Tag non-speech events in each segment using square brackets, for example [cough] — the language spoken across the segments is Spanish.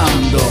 Ahora,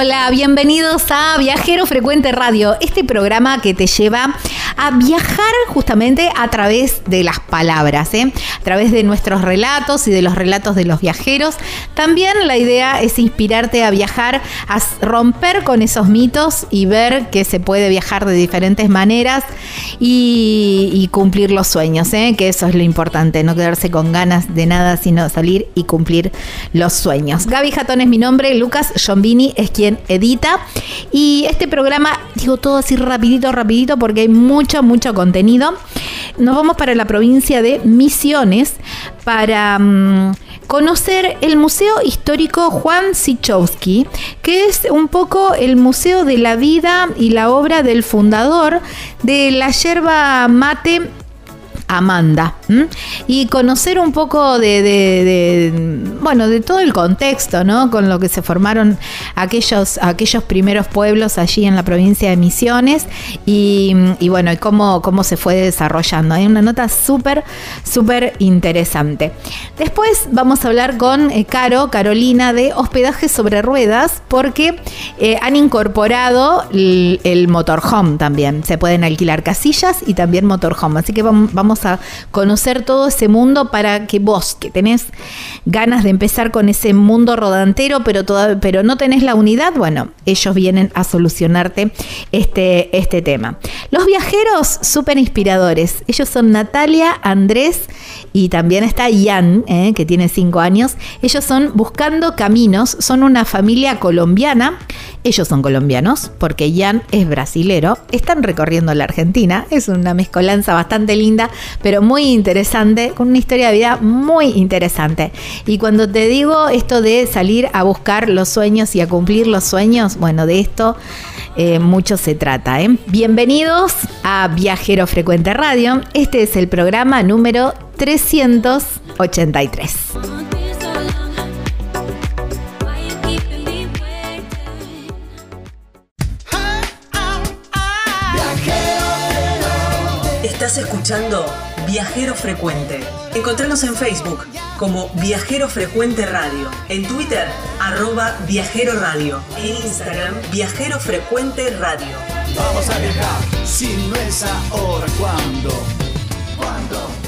Hola, bienvenidos a Viajero Frecuente Radio, este programa que te lleva a viajar justamente a través de las palabras, ¿eh? a través de nuestros relatos y de los relatos de los viajeros. También la idea es inspirarte a viajar, a romper con esos mitos y ver que se puede viajar de diferentes maneras y, cumplir los sueños, ¿eh? que eso es lo importante, no quedarse con ganas de nada, sino salir y cumplir los sueños. Gaby Jatón es mi nombre, Lucas Giombini es quien edita y este programa, digo todo así rapidito, rapidito, porque hay mucho, mucho contenido. Nos vamos para la provincia de Misiones para mm, conocer el Museo Histórico Juan Sichowski, que es un poco el museo de la vida y la obra del fundador de la yerba mate Amanda y conocer un poco de, bueno de todo el contexto no con lo que se formaron aquellos aquellos primeros pueblos allí en la provincia de Misiones y, bueno y cómo, cómo se fue desarrollando. Hay una nota súper súper interesante. Después vamos a hablar con eh, Caro Carolina de hospedaje sobre ruedas porque eh, han incorporado el, motorhome también. Se pueden alquilar casillas y también motorhome. Así que vam- a conocer todo ese mundo para que vos que tenés ganas de empezar con ese mundo rodantero pero toda- pero no tenés la unidad bueno ellos vienen a solucionarte este, este tema los viajeros súper inspiradores ellos son Natalia Andrés y también está Ian, eh, que tiene cinco años. Ellos son Buscando Caminos, son una familia colombiana Ellos son colombianos porque Jan es brasilero. Están recorriendo la Argentina. Es una mezcolanza bastante linda, pero muy interesante, con una historia de vida muy interesante. Y cuando te digo esto de salir a buscar los sueños y a cumplir los sueños, bueno, de esto eh, mucho se trata. ¿eh? Bienvenidos a Viajero Frecuente Radio. Este es el programa número 383. Estás escuchando Viajero Frecuente. Encontrarnos en Facebook como Viajero Frecuente Radio, en Twitter arroba Viajero Radio, en Instagram Viajero Frecuente Radio. Vamos a viajar, si no es ahora, ¿cuándo? ¿Cuándo?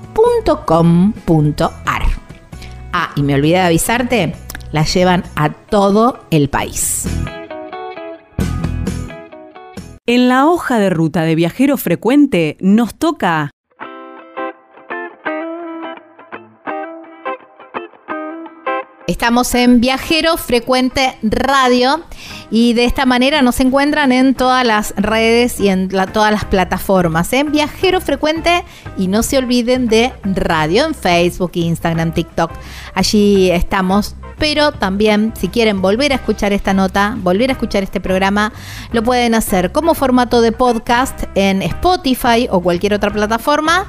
www.elpicapalo.com.ar. Ah, y me olvidé de avisarte, la llevan a todo el país. En la hoja de ruta de viajero frecuente nos toca Estamos en Viajero Frecuente Radio y de esta manera nos encuentran en todas las redes y en todas las plataformas. En Viajero Frecuente y no se olviden de radio en Facebook, Instagram, TikTok. Allí estamos. Pero también, si quieren volver a escuchar esta nota, volver a escuchar este programa, lo pueden hacer como formato de podcast en Spotify o cualquier otra plataforma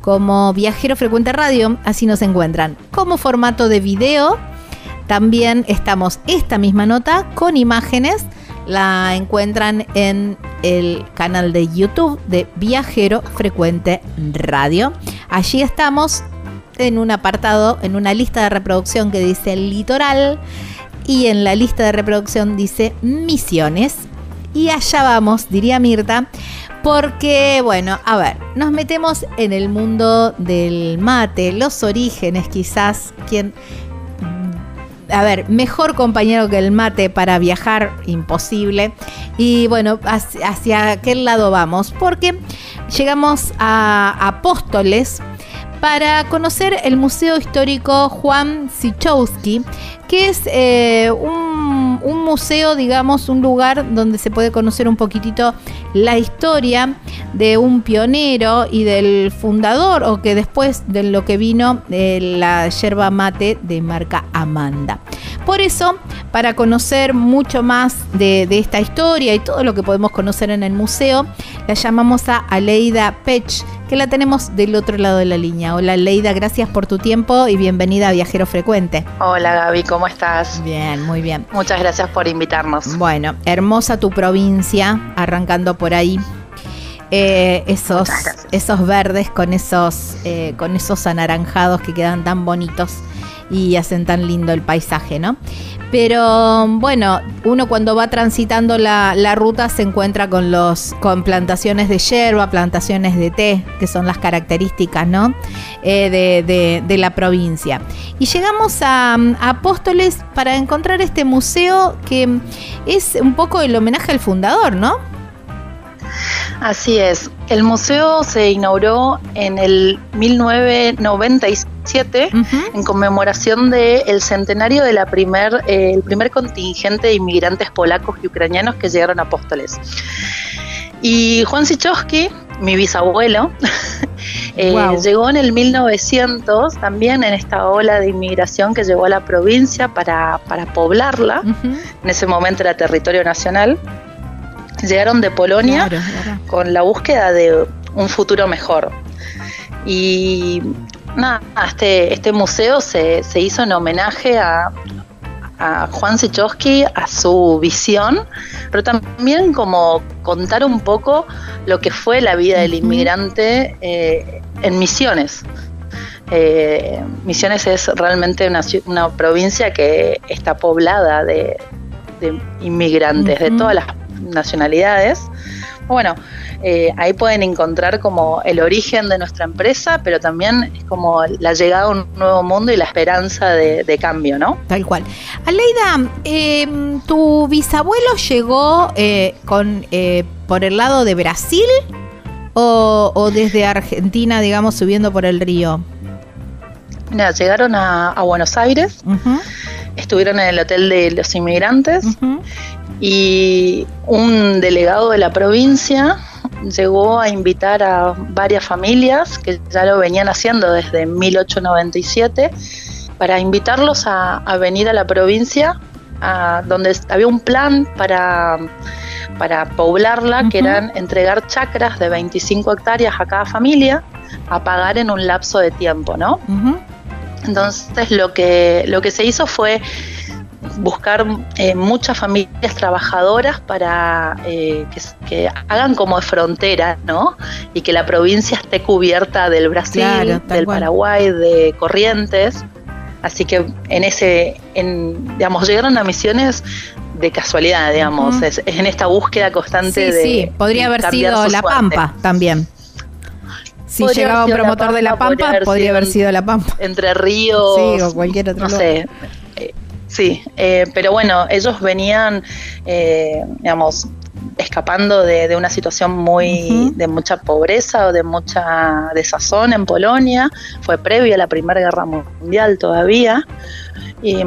como Viajero Frecuente Radio, así nos encuentran. Como formato de video, también estamos esta misma nota con imágenes. La encuentran en el canal de YouTube de Viajero Frecuente Radio. Allí estamos en un apartado, en una lista de reproducción que dice litoral y en la lista de reproducción dice misiones. Y allá vamos, diría Mirta, porque, bueno, a ver, nos metemos en el mundo del mate, los orígenes quizás, quien a ver, mejor compañero que el mate para viajar, imposible. Y bueno, hacia, hacia aquel lado vamos, porque llegamos a Apóstoles para conocer el Museo Histórico Juan Sichowski, que es eh, un, un museo, digamos, un lugar donde se puede conocer un poquitito la historia de un pionero y del fundador, o que después de lo que vino de la yerba mate de marca Amanda. Por eso, para conocer mucho más de, de esta historia y todo lo que podemos conocer en el museo, la llamamos a Aleida Pech, que la tenemos del otro lado de la línea. Hola Aleida, gracias por tu tiempo y bienvenida a Viajero Frecuente. Hola Gaby, ¿cómo estás? Bien, muy bien. Muchas gracias por invitarnos. Bueno, hermosa tu provincia, arrancando por ahí. eh, esos, esos verdes con esos, eh, con esos anaranjados que quedan tan bonitos y hacen tan lindo el paisaje, ¿no? Pero bueno, uno cuando va transitando la, ruta se encuentra con los con plantaciones de yerba, plantaciones de té, que son las características, ¿no? Eh, de, la provincia. Y llegamos a, a, Apóstoles para encontrar este museo que es un poco el homenaje al fundador, ¿no? Así es. El museo se inauguró en el 1997 en conmemoración del centenario del de primer, eh, primer contingente de inmigrantes polacos y ucranianos que llegaron a Apóstoles. Y Juan Sichowski, mi bisabuelo, [laughs] eh, llegó en el 1900 también en esta ola de inmigración que llegó a la provincia para, poblarla. En ese momento era territorio nacional llegaron de Polonia con la búsqueda de un futuro mejor. Y nada, este, este museo se, hizo en homenaje a, Juan Sichowski, a su visión, pero también como contar un poco lo que fue la vida del inmigrante eh, en Misiones. Eh, Misiones es realmente una, provincia que está poblada de, inmigrantes de todas las nacionalidades. Bueno, eh, ahí pueden encontrar como el origen de nuestra empresa, pero también es como la llegada a un nuevo mundo y la esperanza de, cambio, ¿no? Tal cual. Aleida, em, ¿tu bisabuelo llegó eh, con eh, por el lado de Brasil o, desde Argentina, digamos, subiendo por el río? Mira, llegaron a, Buenos Aires, estuvieron en el Hotel de los Inmigrantes y un delegado de la provincia llegó a invitar a varias familias que ya lo venían haciendo desde 1897 para invitarlos a, venir a la provincia a, donde había un plan para, para poblarla, que eran entregar chacras de 25 hectáreas a cada familia a pagar en un lapso de tiempo, ¿no? Entonces lo que, lo que se hizo fue buscar eh, muchas familias trabajadoras para eh, que, hagan como de frontera, ¿no? Y que la provincia esté cubierta del Brasil, del Paraguay, de Corrientes. Así que en ese, en, digamos, llegaron a misiones de casualidad, digamos, es, en esta búsqueda constante de. Sí, podría haber sido La Pampa también. Si llegaba un promotor de La Pampa, podría haber, sido La Pampa. Entre Ríos. Sí, o cualquier otro. No sé. Sí, eh, pero bueno, ellos venían, eh, digamos, escapando de, una situación muy de mucha pobreza o de mucha desazón en Polonia. Fue previo a la Primera Guerra Mundial todavía. Y,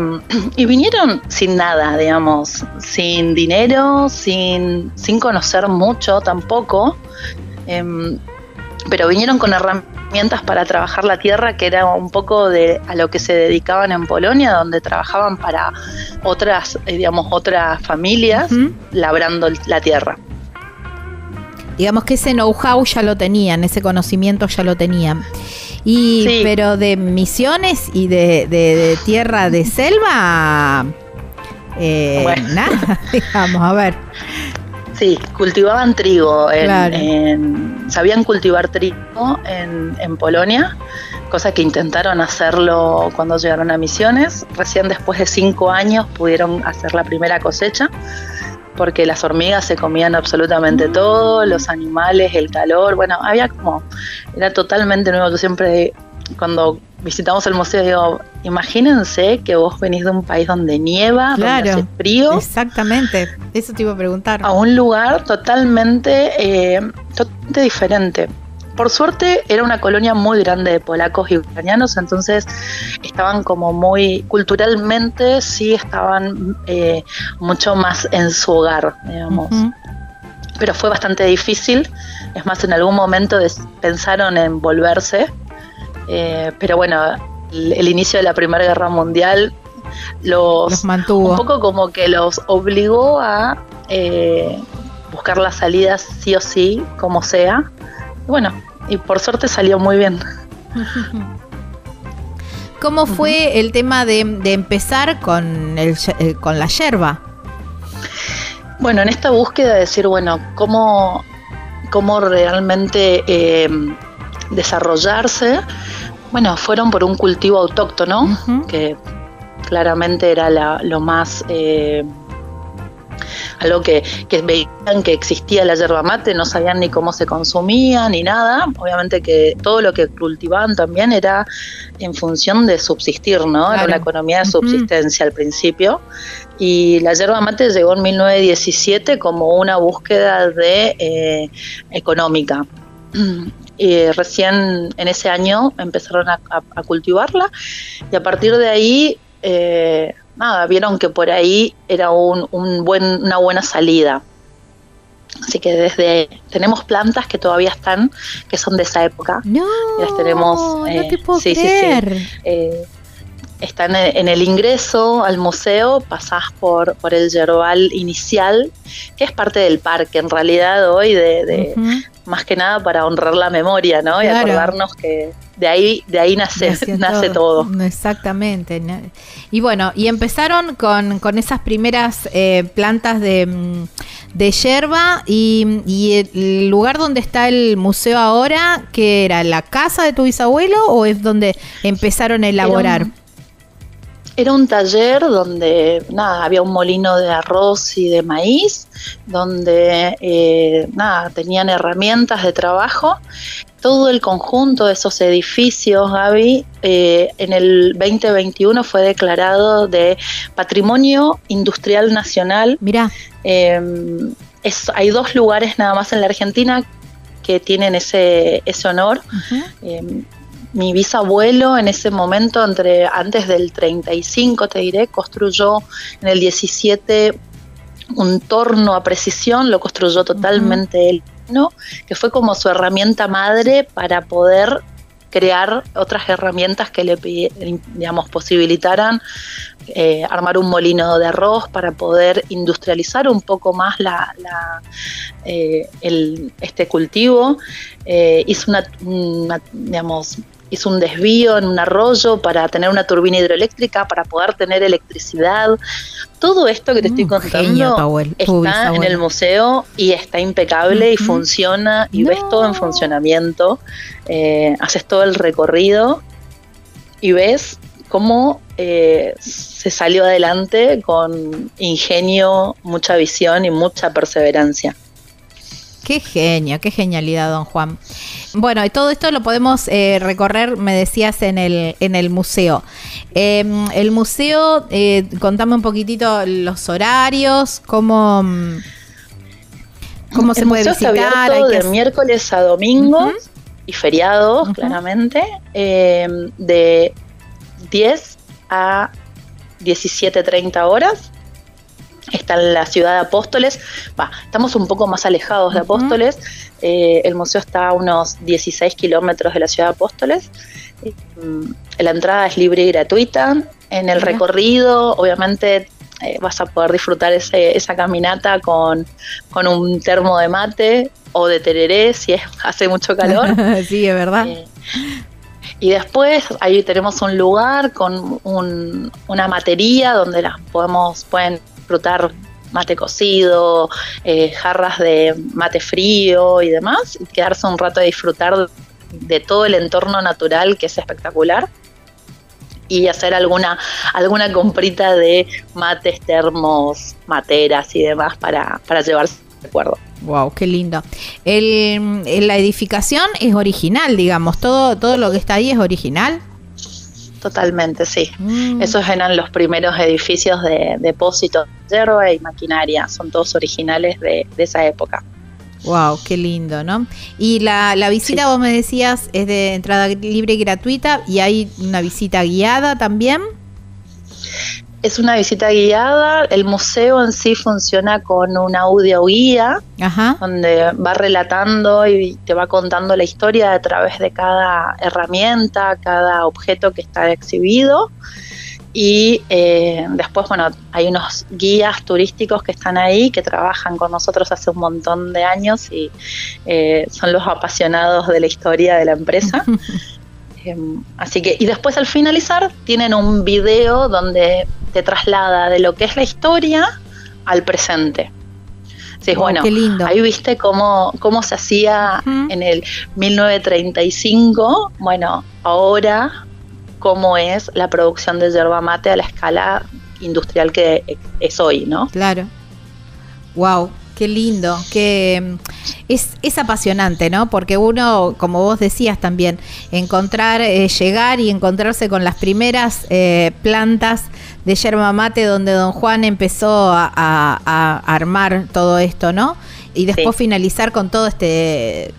vinieron sin nada, digamos, sin dinero, sin, sin conocer mucho tampoco. Em, pero vinieron con herramientas para trabajar la tierra, que era un poco de a lo que se dedicaban en Polonia, donde trabajaban para otras, eh, digamos, otras familias, labrando la tierra. Digamos que ese know-how ya lo tenían, ese conocimiento ya lo tenían. Y, pero de misiones y de, tierra de selva, eh, nada, [laughs] digamos, a ver. Sí, cultivaban trigo. sabían cultivar trigo en, Polonia, cosa que intentaron hacerlo cuando llegaron a Misiones. Recién después de cinco años pudieron hacer la primera cosecha, porque las hormigas se comían absolutamente todo, los animales, el calor. Bueno, había como. Era totalmente nuevo. Yo siempre, cuando visitamos el museo, digo, imagínense que vos venís de un país donde nieva, donde hace frío. Exactamente, eso te iba a preguntar. A un lugar totalmente, eh, totalmente diferente. Por suerte era una colonia muy grande de polacos y ucranianos, entonces estaban como muy culturalmente, sí estaban eh, mucho más en su hogar, digamos. Pero fue bastante difícil, es más, en algún momento pensaron en volverse, eh, pero bueno, el, inicio de la Primera Guerra Mundial los, mantuvo. Un poco como que los obligó a eh, buscar las salidas sí o sí, como sea. bueno, y por suerte salió muy bien. [laughs] ¿Cómo fue el tema de, empezar con, el, eh, con la yerba? Bueno, en esta búsqueda de decir, bueno, ¿cómo cómo realmente eh, desarrollarse, bueno, fueron por un cultivo autóctono, que claramente era lo más... Eh, algo que, que, veían que existía la yerba mate, no sabían ni cómo se consumía ni nada. Obviamente que todo lo que cultivaban también era en función de subsistir, ¿no? Era una economía de subsistencia al principio. Y la yerba mate llegó en 1917 como una búsqueda de eh, económica. Y recién en ese año empezaron a, cultivarla y a partir de ahí, eh, nada, vieron que por ahí era un, buen, una buena salida. Así que desde tenemos plantas que todavía están, que son de esa época. No, las tenemos. no te puedo creer. Eh, están en el ingreso al museo, pasás por, por el yerbal inicial, que es parte del parque en realidad hoy, de, más que nada para honrar la memoria, ¿no? Y acordarnos que de ahí, de ahí nace, nace [laughs] todo. Exactamente. Y bueno, y empezaron con, con esas primeras eh, plantas de, mm, de yerba y, y, el lugar donde está el museo ahora, que era la casa de tu bisabuelo o es donde empezaron a elaborar? Era un taller donde nada, había un molino de arroz y de maíz, donde eh, nada, tenían herramientas de trabajo. Todo el conjunto de esos edificios, Gaby, eh, en el 2021 fue declarado de Patrimonio Industrial Nacional. Mira. Em, hay dos lugares nada más en la Argentina que tienen ese, ese honor mi bisabuelo en ese momento, entre antes del 35, te diré, construyó en el 17 un torno a precisión, lo construyó totalmente él, ¿no? que fue como su herramienta madre para poder crear otras herramientas que le digamos, posibilitaran eh, armar un molino de arroz para poder industrializar un poco más la, eh, este cultivo. Eh, hizo una, digamos, hizo un desvío en un arroyo para tener una turbina hidroeléctrica, para poder tener electricidad. Todo esto que te estoy mm, contando está en el museo y está impecable y funciona y ves todo en funcionamiento. Eh, haces todo el recorrido y ves cómo eh, se salió adelante con ingenio, mucha visión y mucha perseverancia. Qué genio, qué genialidad, don Juan. Bueno, y todo esto lo podemos eh, recorrer, me decías, en el, en el museo. Em, el museo, eh, contame un poquitito los horarios, cómo, cómo se puede visitar. de miércoles a domingo y feriados, claramente, em, de 10 a 17.30 horas está en la ciudad de Apóstoles, va, estamos un poco más alejados de Apóstoles, eh, el museo está a unos 16 kilómetros de la ciudad de Apóstoles, mm, la entrada es libre y gratuita, en el recorrido obviamente eh, vas a poder disfrutar esa caminata con, un termo de mate o de tereré si [laughs] hace mucho calor. [laughs] sí, es verdad. Eh, y después ahí tenemos un lugar con una matería donde las podemos, pueden disfrutar mate cocido, eh, jarras de mate frío y demás, y quedarse un rato a disfrutar de todo el entorno natural que es espectacular y hacer alguna alguna comprita de mates, termos, materas y demás para, para llevarse recuerdo. Wow, qué lindo. El, la edificación es original, digamos, todo todo lo que está ahí es original. Totalmente, sí. Mm. Esos eran los primeros edificios de depósito de hierba y maquinaria. Son todos originales de, esa época. Wow, qué lindo, ¿no? Y la, visita, vos me decías, es de entrada libre y gratuita y hay una visita guiada también. Es una visita guiada, el museo en sí funciona con una audio guía, donde va relatando y te va contando la historia a través de cada herramienta, cada objeto que está exhibido. Y eh, después, bueno, hay unos guías turísticos que están ahí, que trabajan con nosotros hace un montón de años y eh, son los apasionados de la historia de la empresa. [laughs] Em, así que, y después al finalizar tienen un video donde te traslada de lo que es la historia al presente. Sí, bueno, qué lindo. ahí viste cómo, cómo se hacía Ujú. en el 1935. Bueno, ahora cómo es la producción de yerba mate a la escala industrial que es hoy, ¿no? Claro. Wow, qué lindo, que mm, es, es apasionante, ¿no? Porque uno, como vos decías también, encontrar, eh, llegar y encontrarse con las primeras eh, plantas de yerba mate donde don Juan empezó a, a- a armar todo esto, ¿no? Y después Sí. finalizar con todo este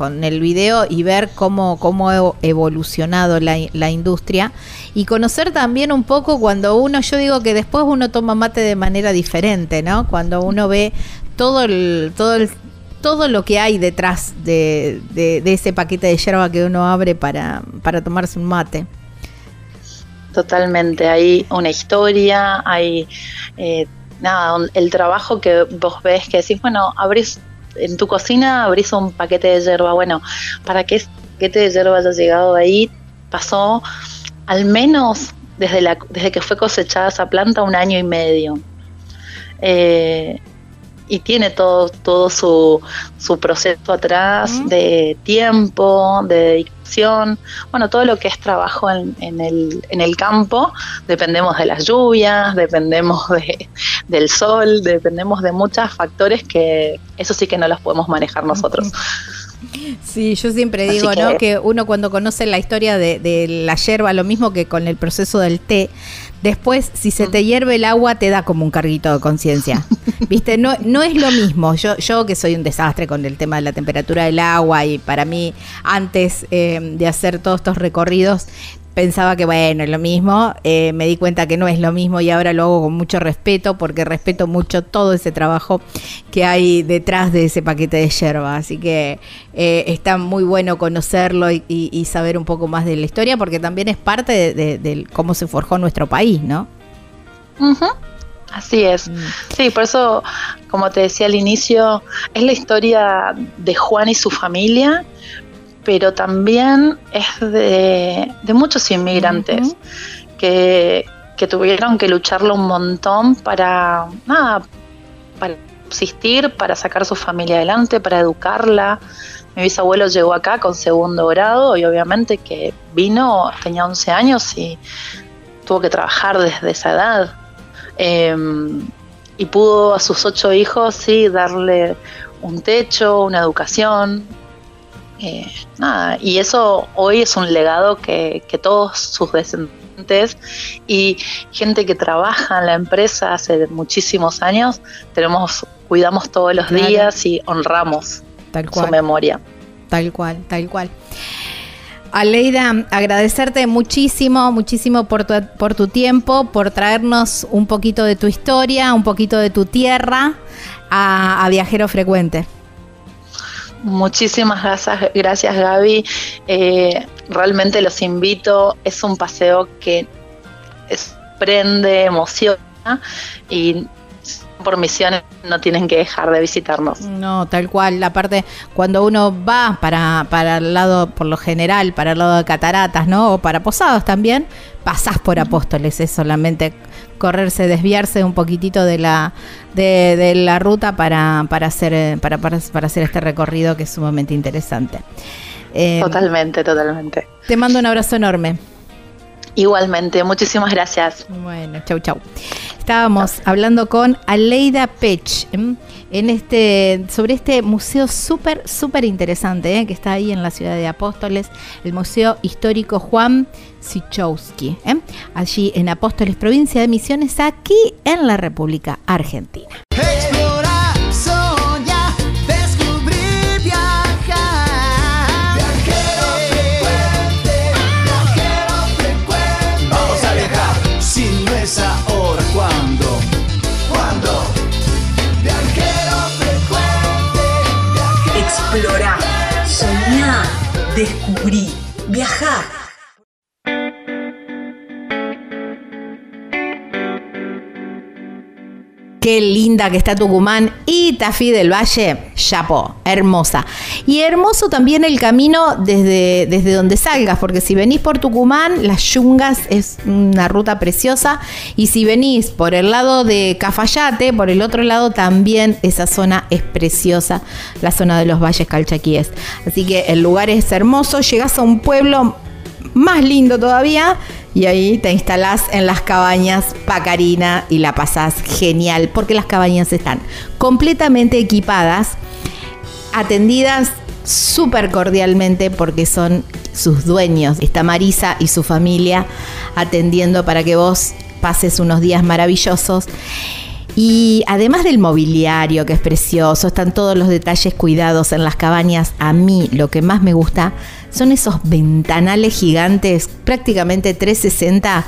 con- el video y ver cómo, cómo ha evolucionado la, la industria y conocer también un poco cuando uno, yo digo que después uno toma mate de manera diferente, ¿no? Cuando uno ve todo el, todo el, todo lo que hay detrás de, de- ese paquete de yerba que uno abre para, para tomarse un mate. Totalmente, hay una historia, hay eh, nada, el trabajo que vos ves que decís, bueno, abrís en tu cocina, abrís un paquete de hierba, bueno, para que ese paquete de hierba haya llegado ahí, pasó al menos desde, la, desde que fue cosechada esa planta un año y medio. Eh, y tiene todo, todo su, su proceso atrás de tiempo, de dedicación, bueno, todo lo que es trabajo en, en el, en el campo, dependemos de las lluvias, dependemos de, del sol, dependemos de muchos factores que eso sí que no los podemos manejar nosotros. Sí, yo siempre digo, que- ¿no? Que uno cuando conoce la historia de, de la yerba, lo mismo que con el proceso del té, después si se te hierve el agua te da como un carguito de conciencia. [laughs] ¿Viste? No, no es lo mismo. Yo, yo que soy un desastre con el tema de la temperatura del agua y para mí antes eh, de hacer todos estos recorridos pensaba que bueno, es lo mismo, eh, me di cuenta que no es lo mismo y ahora lo hago con mucho respeto porque respeto mucho todo ese trabajo que hay detrás de ese paquete de yerba, así que eh, está muy bueno conocerlo y, y- y saber un poco más de la historia porque también es parte de, de- de cómo se forjó nuestro país, ¿no? Así es. Mm. Sí, por eso, como te decía al inicio, es la historia de Juan y su familia, pero también es de, de muchos inmigrantes que, que tuvieron que lucharlo un montón para, nada, para subsistir, para sacar su familia adelante, para educarla. Mi bisabuelo llegó acá con segundo grado y obviamente que vino, tenía 11 años y tuvo que trabajar desde esa edad. Eh, y pudo a sus ocho hijos, sí, darle un techo, una educación. Eh, nada, y eso hoy es un legado que, que todos sus descendientes y gente que trabaja en la empresa hace muchísimos años, tenemos, cuidamos todos los Claro. días y honramos Tal su memoria. Tal cual, tal cual. Aleida, agradecerte muchísimo, muchísimo por tu, por tu tiempo, por traernos un poquito de tu historia, un poquito de tu tierra a, a Viajero Frecuente. Muchísimas gracias, gracias Gaby. Eh, realmente los invito. Es un paseo que es- prende, emociona y por misiones no tienen que dejar de visitarnos. No, tal cual. La parte, cuando uno va para, para el lado, por lo general, para el lado de cataratas, ¿no? O para posados también, pasás por apóstoles. Es solamente correrse, desviarse un poquitito de la, de, de la ruta para, para, hacer, eh, para, para, para hacer este recorrido que es sumamente interesante. Eh, Totalmente, totalmente. Te mando un abrazo enorme. Igualmente, muchísimas gracias. Bueno, chau, chau. Estábamos hablando con Aleida Pech en este, sobre este museo súper, súper interesante ¿eh? que está ahí en la ciudad de Apóstoles, el Museo Histórico Juan Sichowski, ¿eh? allí en Apóstoles, provincia de Misiones, aquí en la República Argentina. Qué linda que está Tucumán y Tafí del Valle, chapó, hermosa. Y hermoso también el camino desde, desde donde salgas, porque si venís por Tucumán, las Yungas es una ruta preciosa. Y si venís por el lado de Cafayate, por el otro lado también esa zona es preciosa, la zona de los valles calchaquíes. Así que el lugar es hermoso, llegás a un pueblo más lindo todavía. Y ahí te instalás en las cabañas Pacarina y la pasás genial, porque las cabañas están completamente equipadas, atendidas súper cordialmente porque son sus dueños. Está Marisa y su familia atendiendo para que vos pases unos días maravillosos. Y además del mobiliario, que es precioso, están todos los detalles cuidados en las cabañas. A mí lo que más me gusta son esos ventanales gigantes, prácticamente 360,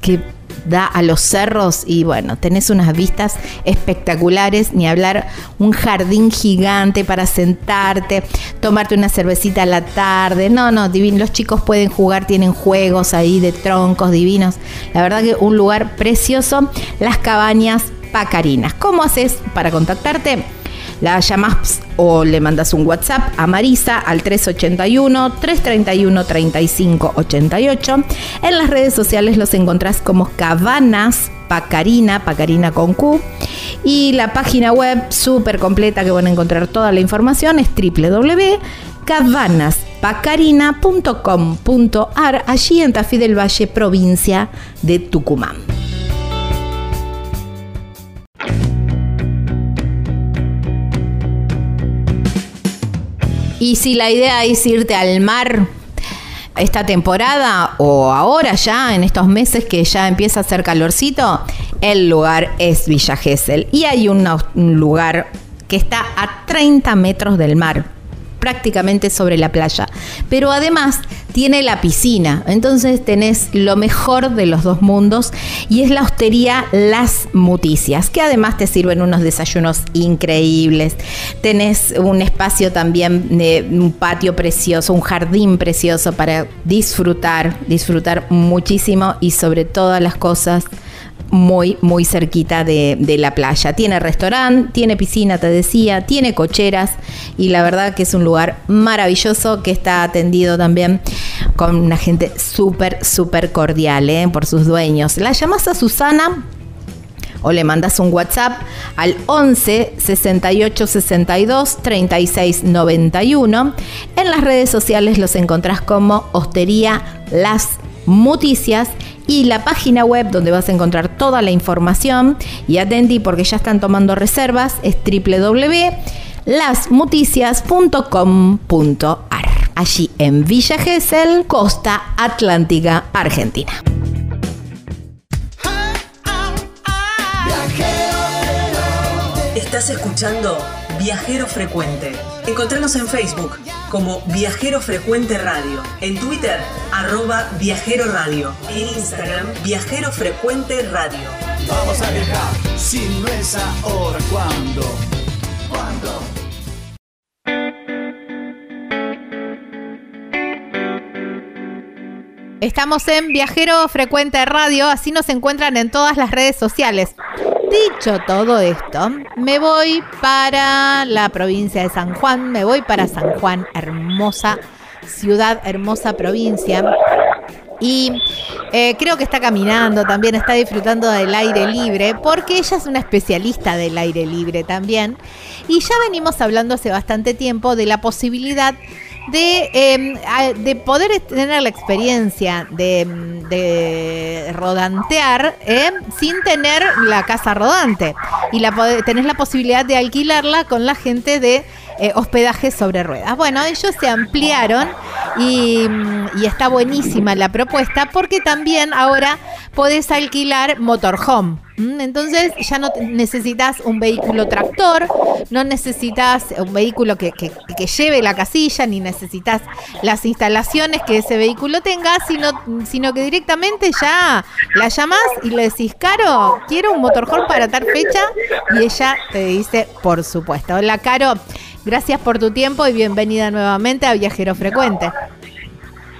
que da a los cerros. Y bueno, tenés unas vistas espectaculares, ni hablar, un jardín gigante para sentarte, tomarte una cervecita a la tarde, no, no, divino, los chicos pueden jugar, tienen juegos ahí de troncos divinos, la verdad que un lugar precioso, las cabañas Pacarinas. ¿Cómo haces para contactarte? La llamas o le mandas un WhatsApp a Marisa al 381-331-3588. En las redes sociales los encontrás como Cabanas Pacarina, Pacarina con Q. Y la página web súper completa que van a encontrar toda la información es www.cabanaspacarina.com.ar, allí en Tafí del Valle, provincia de Tucumán. Y si la idea es irte al mar esta temporada o ahora ya, en estos meses que ya empieza a hacer calorcito, el lugar es Villa Gesell. Y hay una- un lugar que está a 30 metros del mar, prácticamente sobre la playa. Pero además tiene la piscina, entonces tenés lo mejor de los dos mundos y es la hostería Las Muticias, que además te sirven unos desayunos increíbles. Tenés un espacio también de un patio precioso, un jardín precioso para disfrutar, disfrutar muchísimo y sobre todas las cosas muy, muy cerquita de, la playa. Tiene restaurante, tiene piscina, te decía, tiene cocheras y la verdad que es un lugar maravilloso que está atendido también con una gente súper, súper cordial ¿eh? por sus dueños. La llamas a Susana o le mandas un WhatsApp al 11 68 62 36 91. En las redes sociales los encontrás como Hostería Las Muticias y la página web donde vas a encontrar toda la información. Y atenti porque ya están tomando reservas es www.lasmuticias.com.ar allí en Villa Gesell, Costa Atlántica, Argentina. Estás escuchando Viajero Frecuente. Encontranos en Facebook como Viajero Frecuente Radio, en Twitter arroba Viajero Radio, en Instagram Viajero Frecuente Radio. Vamos a viajar, si no es ahora, ¿cuándo? ¿Cuándo? Estamos en Viajero Frecuente Radio, así nos encuentran en todas las redes sociales. Dicho todo esto, me voy para la provincia de San Juan, me voy para San Juan, hermosa ciudad, hermosa provincia. Y eh, creo que está caminando también, está disfrutando del aire libre, porque ella es una especialista del aire libre también. Y ya venimos hablando hace bastante tiempo de la posibilidad de, a- de poder tener la experiencia de, de rodantear eh, sin tener la casa rodante. Y la, tenés la posibilidad de alquilarla con la gente de eh, hospedaje sobre ruedas. Bueno, ellos se ampliaron y, mm, está buenísima la propuesta porque también ahora podés alquilar motorhome. ¿m? Entonces ya no necesitas un vehículo tractor, no necesitas un vehículo que lleve la casilla, ni necesitas las instalaciones que ese vehículo tenga, sino, sino que directamente ya la llamás y le decís, Caro, quiero un motorhome para tal fecha, y ella te dice, por supuesto. Hola, Caro, gracias por tu tiempo y bienvenida nuevamente a Viajero Frecuente.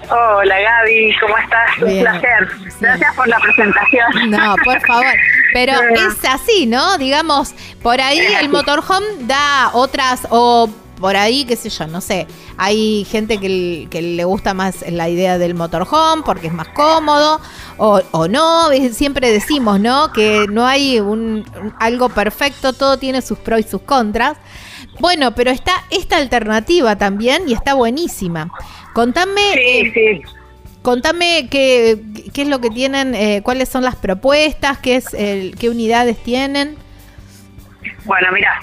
Hola Gaby, ¿cómo estás? Bien. Un placer. Gracias por la presentación. No, por favor. Pero [laughs] Eh. es así, ¿no? Digamos, por ahí el motorhome da otras o por ahí, qué sé yo, no sé. Hay gente que, que le gusta más la idea del motorhome porque es más cómodo o, o no. Siempre decimos, ¿no? Que no hay un- algo perfecto, todo tiene sus pros y sus contras. Bueno, pero está esta alternativa también y está buenísima. Contame, Sí, eh, sí. Contame qué, qué es lo que tienen, eh, cuáles son las propuestas, qué es el, qué unidades tienen. Bueno, mira,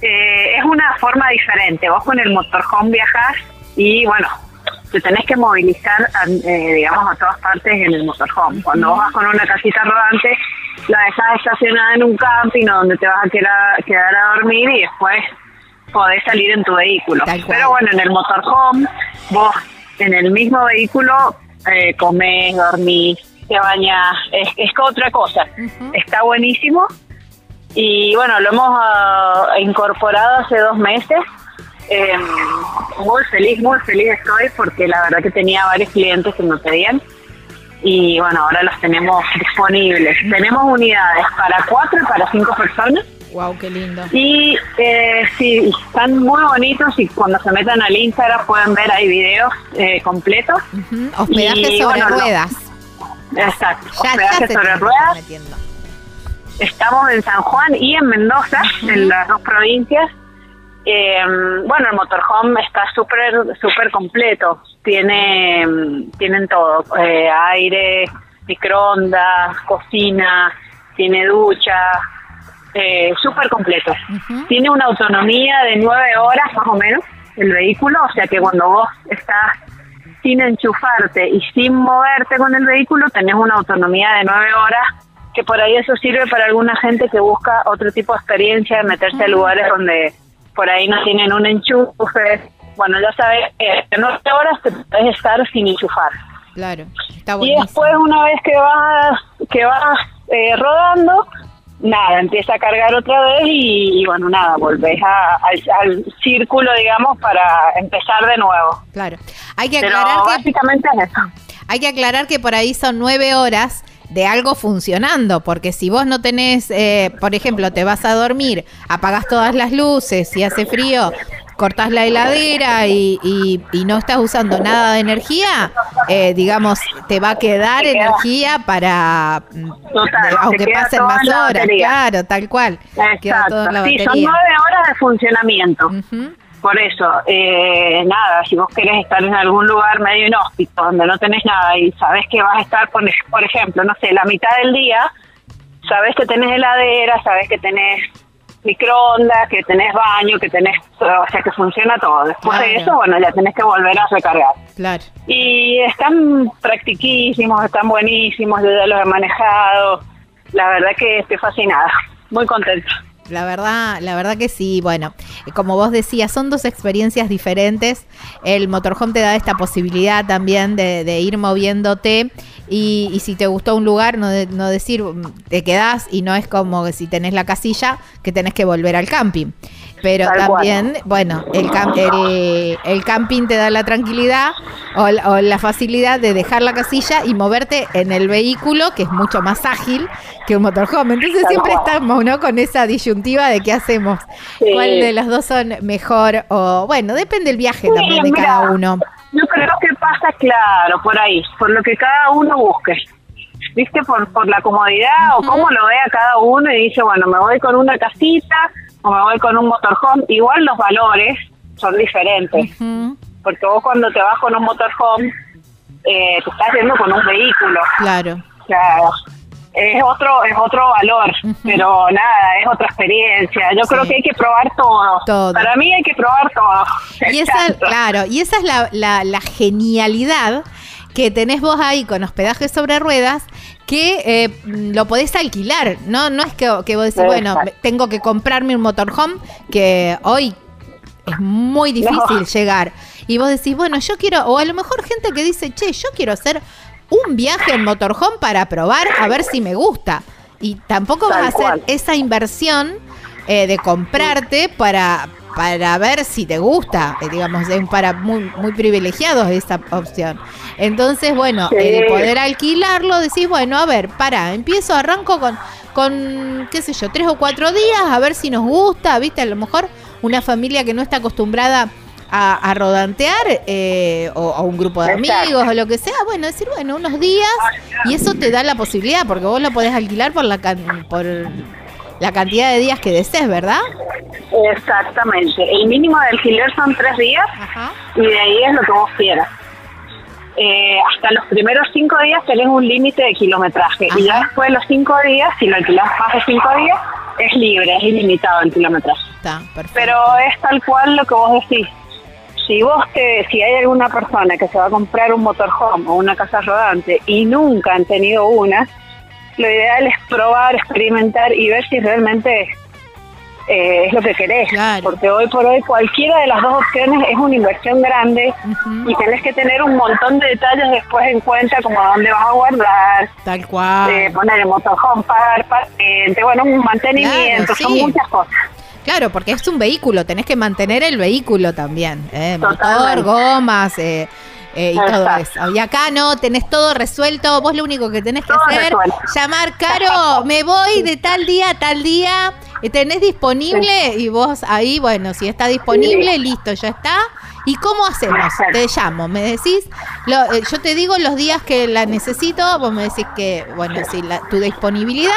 eh, es una forma diferente. Vos con el motorhome viajás y bueno, te tenés que movilizar, a- eh, digamos, a todas partes en el motorhome. Cuando vos vas con una casita rodante, la dejás estacionada en un camping donde te vas a quedar, quedar a dormir y después podés salir en tu vehículo. Pero bueno, en el motorhome, vos en el mismo vehículo eh, comés, dormís, te bañás, es, es otra cosa. Está buenísimo y bueno, lo hemos ah, incorporado hace dos meses. Eh, muy feliz, muy feliz estoy porque la verdad que tenía varios clientes que me pedían y bueno, ahora los tenemos disponibles. Tenemos unidades para cuatro y para cinco personas Wow, qué lindo. y eh, sí, están muy bonitos y cuando se metan al Instagram pueden ver ahí videos eh, completos. Hospedaje Y, sobre bueno, ruedas. Exacto, Ya, hospedaje sobre ruedas. Estamos en San Juan y en Mendoza, en las dos provincias. Eh, bueno, el motorhome está súper súper completo. Tiene tienen todo, eh, aire, microondas, cocina, tiene ducha, eh, súper completo. Tiene una autonomía de nueve horas más o menos el vehículo, o sea que cuando vos estás sin enchufarte y sin moverte con el vehículo, tenés una autonomía de nueve horas, que por ahí eso sirve para alguna gente que busca otro tipo de experiencia, de meterse a lugares donde por ahí no tienen un enchufe. Bueno, ya sabes, eh, en nueve horas te puedes estar sin enchufar. Claro, está Y después, una vez que vas, que vas eh, rodando, nada, empieza a cargar otra vez y, y bueno, nada, volvés a- al, al círculo, digamos, para empezar de nuevo. Claro. Hay que Pero aclarar que básicamente es eso. Hay que aclarar que por ahí son nueve horas de algo funcionando, porque si vos no tenés, eh, por ejemplo, te vas a dormir, apagás todas las luces y hace frío, cortás la heladera y, y- y no estás usando nada de energía, eh, digamos, te va a quedar queda- energía para, mm, Total, te aunque pasen más horas, batería. claro, tal cual. Queda todo en la Exacto. Sí, son nueve horas de funcionamiento. Por eso, eh, nada, si vos querés estar en algún lugar medio inhóspito, donde no tenés nada y sabés que vas a estar, por, por ejemplo, no sé, la mitad del día, sabés que tenés heladera, sabés que tenés microondas, que tenés baño, que tenés, o sea, que funciona todo. Después de eso, bueno, ya tenés que volver a recargar. Claro. Y están practiquísimos, están buenísimos, yo ya los he manejado. La verdad que estoy fascinada, muy contenta. La verdad, la verdad que sí. Bueno, eh, como vos decías, son dos experiencias diferentes. El motorhome te da esta posibilidad también de, ir moviéndote y, y si te gustó un lugar, no, de- no decir mm, te quedás y no es como que si tenés la casilla que tenés que volver al camping. Pero Tal cual. también, bueno, el, cam- el, el camping te da la tranquilidad o, la- o la facilidad de dejar la casilla y moverte en el vehículo, que es mucho más ágil que un motorhome. Entonces Tal siempre cual. estamos, ¿no? Con esa disyuntiva de qué hacemos. Sí. ¿Cuál de los dos son mejor? O bueno, depende del viaje Sí, también de mira, cada uno. Yo creo que pasa claro por ahí, por lo que cada uno busque. ¿Viste? Por, por la comodidad o cómo lo vea cada uno y dice, bueno, me voy con una casita o me voy con un motorhome. Igual los valores son diferentes, porque vos cuando te vas con un motorhome, eh, te estás yendo con un vehículo. Claro. O sea, es otro, es otro valor, pero nada, es otra experiencia. Yo creo que hay que probar todo. Todo. Para mí hay que probar todo. Y esa, claro, y esa es la, la- la genialidad que tenés vos ahí con hospedaje sobre ruedas que eh, lo podés alquilar, ¿no? No es que, que vos decís, bueno, tengo que comprarme un motorhome que hoy es muy difícil No. llegar. Y vos decís, bueno, yo quiero, o a lo mejor gente que dice, che, yo quiero hacer un viaje en motorhome para probar a ver si me gusta. Y tampoco vas Tal a hacer cual. esa inversión eh, de comprarte para, para ver si te gusta, eh, digamos, es para muy, muy privilegiados esa opción. Entonces, bueno, Sí. el poder alquilarlo, decís, bueno, a ver, para, empiezo, arranco con, con, qué sé yo, tres o cuatro días, a ver si nos gusta, viste, a lo mejor una familia que no está acostumbrada a, a rodantear, eh, o a un grupo de amigos, o lo que sea, bueno, decir, bueno, unos días, y eso te da la posibilidad, porque vos lo podés alquilar por la, can- por la cantidad de días que desees, ¿verdad? Exactamente. El mínimo de alquiler son tres días Ajá. y de ahí es lo que vos quieras. Eh, hasta los primeros cinco días tenés un límite de kilometraje y ya después de los cinco días, si lo alquilás más de cinco días, es libre, es ilimitado el kilometraje. Está, perfecto. Pero es tal cual lo que vos decís. Si vos te, si hay alguna persona que se va a comprar un motorhome o una casa rodante y nunca han tenido una, lo ideal es probar, experimentar y ver si realmente eh, es lo que querés. Claro. Porque hoy por hoy cualquiera de las dos opciones es una inversión grande y tenés que tener un montón de detalles después en cuenta, como dónde vas a guardar, Tal cual. eh, poner el motorhome, pagar patente, bueno, un mantenimiento, Claro, son muchas cosas. Claro, porque es un vehículo, tenés que mantener el vehículo también. ¿eh? Motor, gomas eh, eh, y todo eso. Y acá no, tenés todo resuelto. Vos lo único que tenés que Todo hacer, resuelto. llamar, Caro, me voy de tal día a tal día. ¿Tenés disponible? Y vos ahí, bueno, si está disponible, listo, ya está. ¿Y cómo hacemos? Te llamo, me decís, lo- eh, yo te digo los días que la necesito, vos me decís que, bueno, sí, la- tu disponibilidad,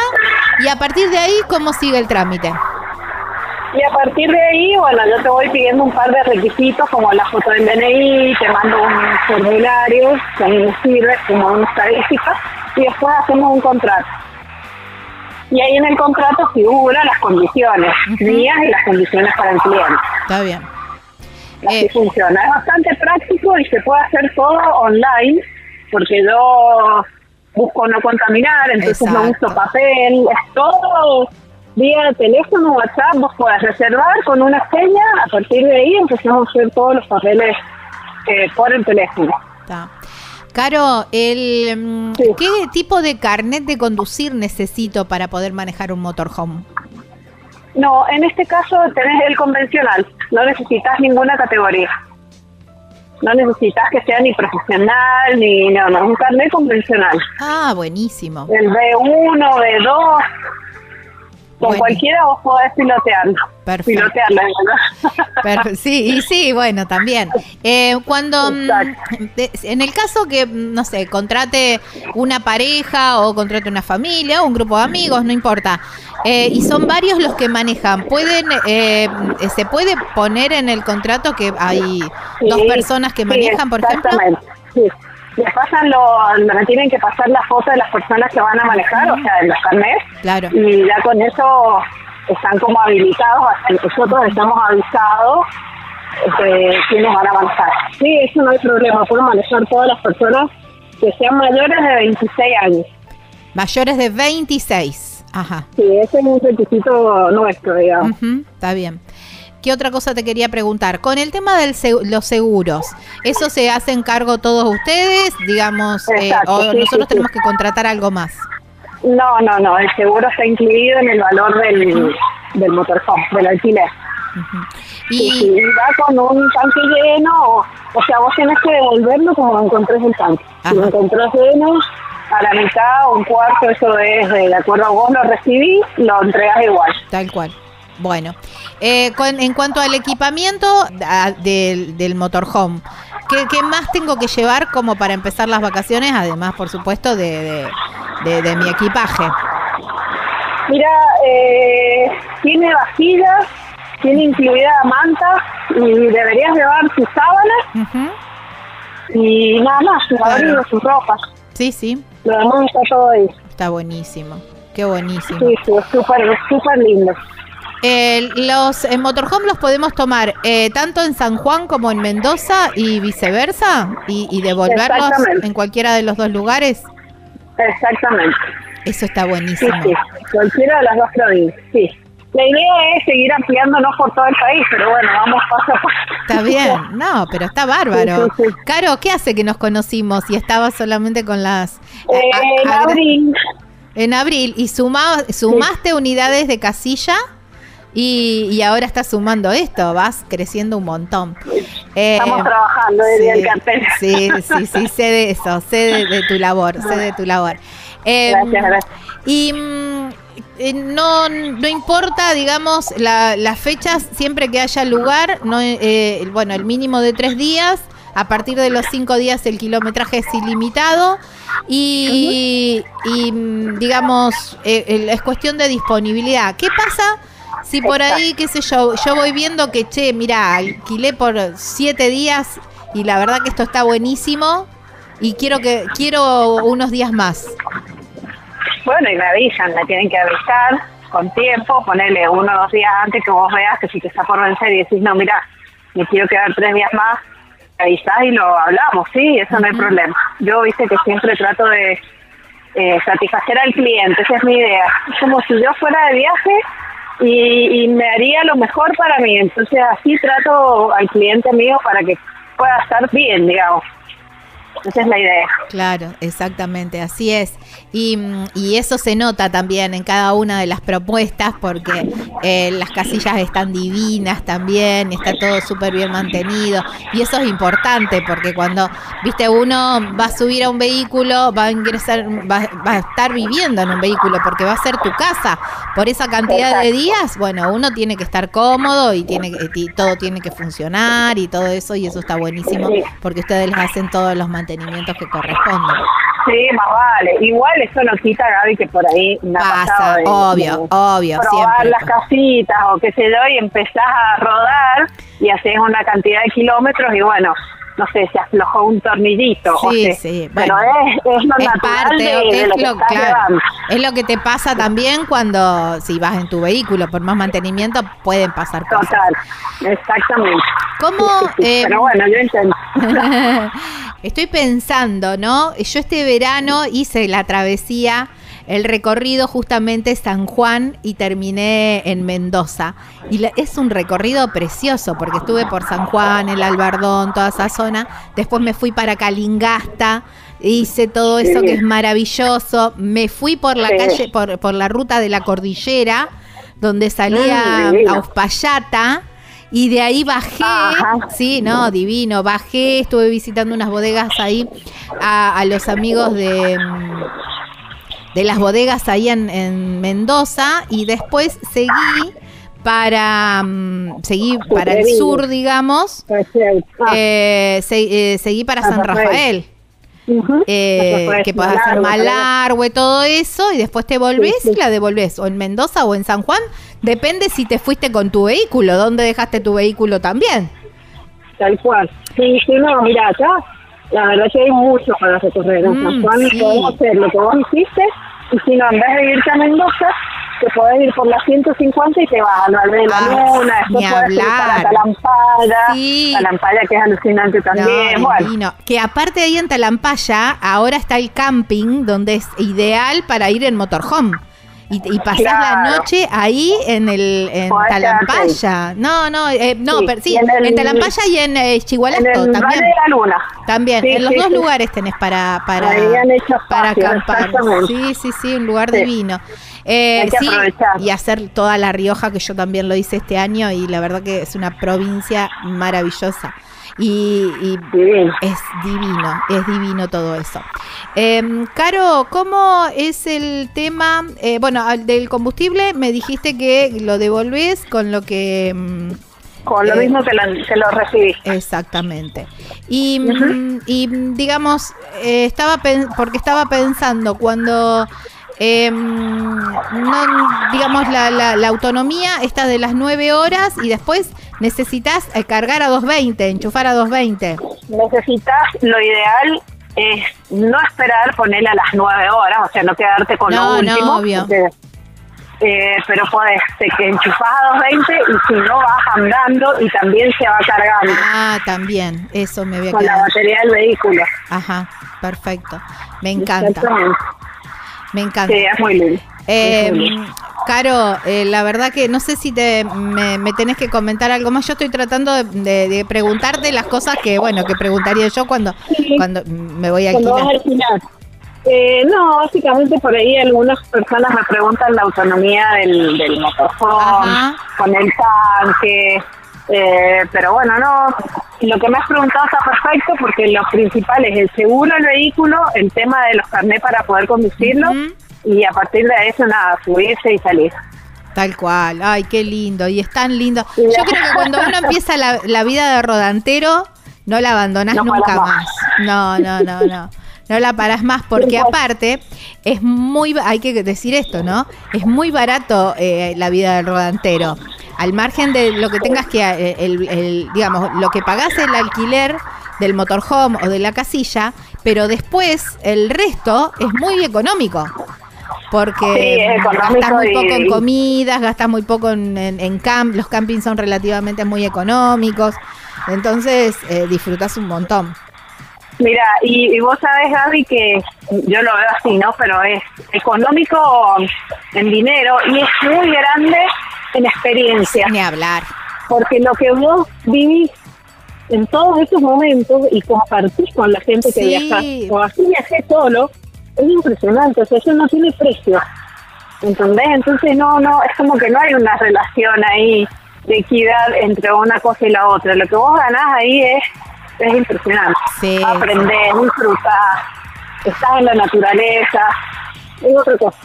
y a partir de ahí, ¿cómo sigue el trámite? Y a partir de ahí, bueno, yo te voy pidiendo un par de requisitos como la foto del DNI, te mando un formulario que a mí me sirve como una estadística y después hacemos un contrato. Y ahí en el contrato figuran las condiciones mías y las condiciones para el cliente. Está bien. Así Eh, funciona. Es bastante práctico y se puede hacer todo online porque yo busco no contaminar, entonces no uso papel, es todo vía teléfono, WhatsApp, vos podés reservar con una seña, a partir de ahí empezamos a hacer todos los papeles eh, por el teléfono. Está. Caro, el, mm, Sí. ¿qué tipo de carnet de conducir necesito para poder manejar un motorhome? No, en este caso tenés el convencional, no necesitas ninguna categoría. No necesitas que sea ni profesional, ni no, no, es un carnet convencional. Ah, buenísimo. El B1, B2, con Bueno. cualquiera vos podés pilotearlo. Perfecto. Pilotearlo, ¿no? [laughs] Perfe- sí, y sí, bueno, también. Eh, cuando, mm, en el caso que, mm, no sé, contrate una pareja o contrate una familia o un grupo de amigos, no importa, eh, y son varios los que manejan, ¿pueden, eh, se puede poner en el contrato que hay dos personas que sí, manejan, por ejemplo? Exactamente, sí. Les pasan lo, me tienen que pasar la foto de las personas que van a manejar, o sea, de los carnets, Claro. y ya con eso están como habilitados, nosotros estamos avisados de quiénes van a manejar. Sí, eso no hay problema, pueden manejar todas las personas que sean mayores de 26 años. Mayores de 26. Ajá. Sí, ese es un requisito nuestro, digamos. Ujú, está bien. ¿Qué otra cosa te quería preguntar? Con el tema de los seguros, ¿eso se hacen cargo todos ustedes, digamos, eh, o sí, nosotros sí, tenemos sí. que contratar algo más? No, no, no, el seguro está incluido en el valor del, del motorhome, del alquiler. Y Y, si va con un tanque lleno, o, o sea, vos tenés que devolverlo como encontrés el tanque. Si lo encontrás lleno, a la mitad o un cuarto, eso es de, de acuerdo a vos lo recibís, lo entregas igual. tal cual. Bueno, eh, con- en cuanto al equipamiento a- del, del motorhome, ¿qué, qué más tengo que llevar como para empezar las vacaciones? Además, por supuesto, de, de- de- de mi equipaje. Mira, eh, tiene vajillas, tiene incluida manta y deberías llevar tus sábanas Ujú. y nada más, tus Claro. abrigos, tus ropas. Sí, sí, Lo demás está todo ahí. está buenísimo. Qué buenísimo. Sí, sí, súper, súper lindo. Eh, los eh, motorhome los podemos tomar eh, tanto en San Juan como en Mendoza y viceversa y, y devolverlos en cualquiera de los dos lugares. Exactamente. Eso está Sí, buenísimo. sí. Cualquiera de las dos provincias, sí. La idea es seguir ampliándonos por todo el país, pero bueno, vamos paso a paso. Está bien, no, pero está bárbaro. Sí, sí, sí. Caro, ¿qué hace que nos conocimos y estabas solamente con las... Eh, a- en abril, En abril, ¿y suma, sumaste unidades de casilla? Y, y ahora estás sumando esto, vas creciendo un montón. Eh, Estamos trabajando desde el cartel. Sí, sí, sí, [laughs] sé de eso, sé de, de tu labor, sé de tu labor. Eh, Gracias, gracias. Y mm, eh, no, no importa, digamos, la- las fechas, siempre que haya lugar, no, eh, bueno, el mínimo de tres días, a partir de los cinco días el kilometraje es ilimitado y, y, mm, digamos, eh, es cuestión de disponibilidad. ¿Qué pasa? Si por ahí, qué sé yo, yo voy viendo que, che, mira, alquilé por siete días y la verdad que esto está buenísimo y quiero que quiero unos días más. Bueno, y me avisan, me tienen que avisar con tiempo, ponerle uno o dos días antes que vos veas que si te está por vencer y decís, no, mira, me quiero quedar tres días más, me avisás y lo hablamos, sí, eso no hay problema. Yo, viste que siempre trato de eh, satisfacer al cliente, esa es mi idea. Es como si yo fuera de viaje y, y me haría lo mejor para mí, entonces así trato al cliente mío para que pueda estar bien, digamos. Esa es la idea. Claro, exactamente, así es. Y, y eso se nota también en cada una de las propuestas porque eh, las casillas están divinas también, está todo súper bien mantenido. Y eso es importante porque cuando, viste, uno va a subir a un vehículo, va a ingresar, va, va a estar viviendo en un vehículo porque va a ser tu casa. Por esa cantidad de días, bueno, uno tiene que estar cómodo y tiene que- y todo tiene que funcionar y todo eso y eso está buenísimo porque ustedes les hacen todos los mantenimientos que corresponden. Sí, más vale. Igual eso no quita, Gaby, que por ahí me ha Pasa, de- obvio, de obvio, probar siempre. las casitas o qué sé yo y empezás a rodar y haces una cantidad de kilómetros y bueno, no sé, se aflojó un tornillito. o Sí, sea, sí, Pero bueno. es, es lo Es natural parte, de, de es lo que lo, estás claro, llevando. es lo que te pasa también cuando si vas en tu vehículo por más mantenimiento pueden pasar cosas. Total, exactamente. ¿Cómo, Sí, sí, sí. eh, Pero bueno, yo entiendo. [laughs] Estoy pensando, ¿no? Yo este verano hice la travesía, el recorrido justamente San Juan y terminé en Mendoza. Y la- es un recorrido precioso porque estuve por San Juan, el Albardón, toda esa zona. Después me fui para Calingasta. Hice todo eso que es maravilloso. Me fui por la Sí. calle, por, por la ruta de la cordillera, donde salía a Uspallata. Y de ahí bajé, Ajá. sí, no, divino, bajé, estuve visitando unas bodegas ahí a, a los amigos de, de las bodegas ahí en, en Mendoza y después seguí para, seguí para el sur, digamos. Ah, eh, se- eh, seguí para San San Rafael. Eh, que podés hacer Malargüe, Malargüe, todo eso, y después te volvés Sí, sí. y la devolvés, o en Mendoza o en San Juan, depende si te fuiste con tu vehículo, dónde dejaste tu vehículo también. Tal cual. Sí, sí, no, mira, acá la verdad que hay mucho para recorrer. En Mm, San Juan sí. podemos hacer lo que vos hiciste y si no, en vez de irte a Mendoza, te podés ir por la 150 y te vas al Valle de la Ah, Luna, después podés ir para. Talampaya, Sí. Talampaya que es alucinante también. No, bueno. Que aparte ahí en Talampaya, ahora está el camping, donde es ideal para ir en motorhome. Y, y pasás la noche ahí en el en Talampaya. No, no, eh, no, Sí, pero sí, en Talampaya y en eh, en Chihuahua el Valle también. de la Luna. También, Sí, en los sí, dos lugares tenés para para, para acampar. Sí, sí, sí, un lugar divino. Eh, sí, aprovechar. y hacer toda La Rioja, que yo también lo hice este año, y la verdad que es una provincia maravillosa. Y, y Divino. es divino, es divino todo eso. Eh, Caro, ¿cómo es el tema? eh, bueno, al del combustible me dijiste que lo devolvés con lo que... mm, Con lo Eh, mismo que lo, que lo recibí. Exactamente. Y, mm, y, digamos, eh, estaba porque estaba pensando cuando, eh, no, digamos, la, la- la autonomía está de las 9 horas y después necesitas eh, cargar a 220, enchufar a 220. necesitas, lo ideal es no esperar ponerle a las nueve horas, o sea, no quedarte con No, lo no, último. obvio. porque, eh, pero podés, te que enchufás a 220 y si no vas andando y también se va cargando Ah, también, eso me había con la batería del vehículo. Ajá, perfecto. Me encanta, Exactamente. Me encanta. Sí, es muy lindo. Eh. Caro, eh, la verdad que no sé si te me, me tenés que comentar algo más. Yo estoy tratando de, de- de preguntarte las cosas que, bueno, que preguntaría yo cuando, Sí. cuando me voy a Cuando alquilar. Eh, no, básicamente por ahí algunas personas me preguntan la autonomía del, del motorhome, con el tanque, eh, pero bueno, no, lo que me has preguntado está perfecto porque lo principal es el seguro del vehículo, el tema de los carnés para poder conducirlo y a partir de eso nada, subirse y salir. Tal cual, ay, qué lindo, y es tan lindo. Yo creo que cuando uno empieza la, la vida de rodantero, no la abandonás No nunca más. No, no, no, no. No la parás más porque aparte es muy, hay que decir esto, ¿no? Es muy barato eh, la vida del rodantero. Al margen de lo que tengas que, eh, el, el- digamos, lo que pagás el alquiler del motorhome o de la casilla, pero después el resto es muy económico. Porque Sí, gastas muy y- poco en comidas, gastas muy poco en, en, en camp, los campings son relativamente muy económicos, entonces eh, disfrutas un montón. Mira, y, y vos sabés, Gaby, que yo lo veo así, ¿no? Pero es económico en dinero y es muy grande en experiencia. Ni hablar. Porque lo que vos vivís en todos esos momentos y compartís con la gente que Sí. viajas, o así viajé solo, es impresionante, o sea, eso no tiene precio. ¿Entendés? Entonces no, no, es como que no hay una relación ahí de equidad entre una cosa y la otra. Lo que vos ganás ahí es, es impresionante. Sí. Aprendés, disfrutás, estás en la naturaleza, es otra cosa.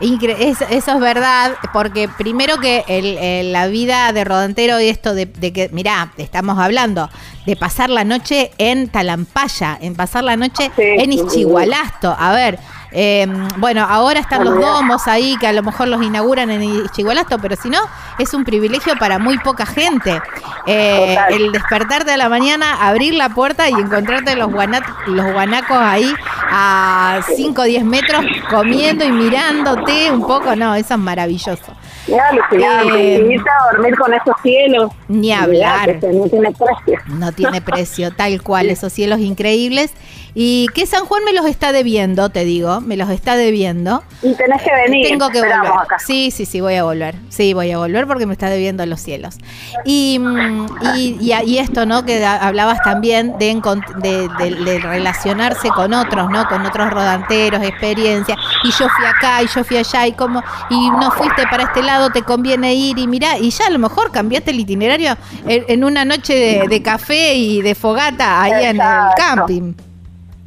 Incre- es- eso es verdad, porque primero que el- el- la vida de rodantero y esto de, de que, mirá, estamos hablando de pasar la noche en Talampaya, en pasar la noche Sí, en. Ischigualasto. A ver, eh, bueno, ahora están los domos ahí que a lo mejor los inauguran en Ischigualasto, pero si no, es un privilegio para muy poca gente. Eh, el despertarte a la mañana, abrir la puerta y encontrarte los, guana- los guanacos ahí a 5 o 10 metros comiendo y mirándote un poco, no, eso es maravilloso. Alucinante. Eh, a dormir con esos cielos. Ni hablar. No tiene precio. No tiene precio, tal cual, [laughs] esos cielos increíbles. Y que San Juan me los está debiendo, te digo, me los está debiendo. Y tenés que venir. Tengo que volver. acá. Sí, sí, sí, voy a volver. Sí, voy a volver porque me está debiendo los cielos. Y, mm, y, y, y esto, ¿no? Que hablabas también de, de, de- de relacionarse con otros, ¿no? Con otros rodanteros, experiencia. Y yo fui acá y yo fui allá y como y no fuiste para este lado, te conviene ir y mirá. Y ya a lo mejor cambiaste el itinerario en, en una noche de, de café y de fogata ahí en el camping.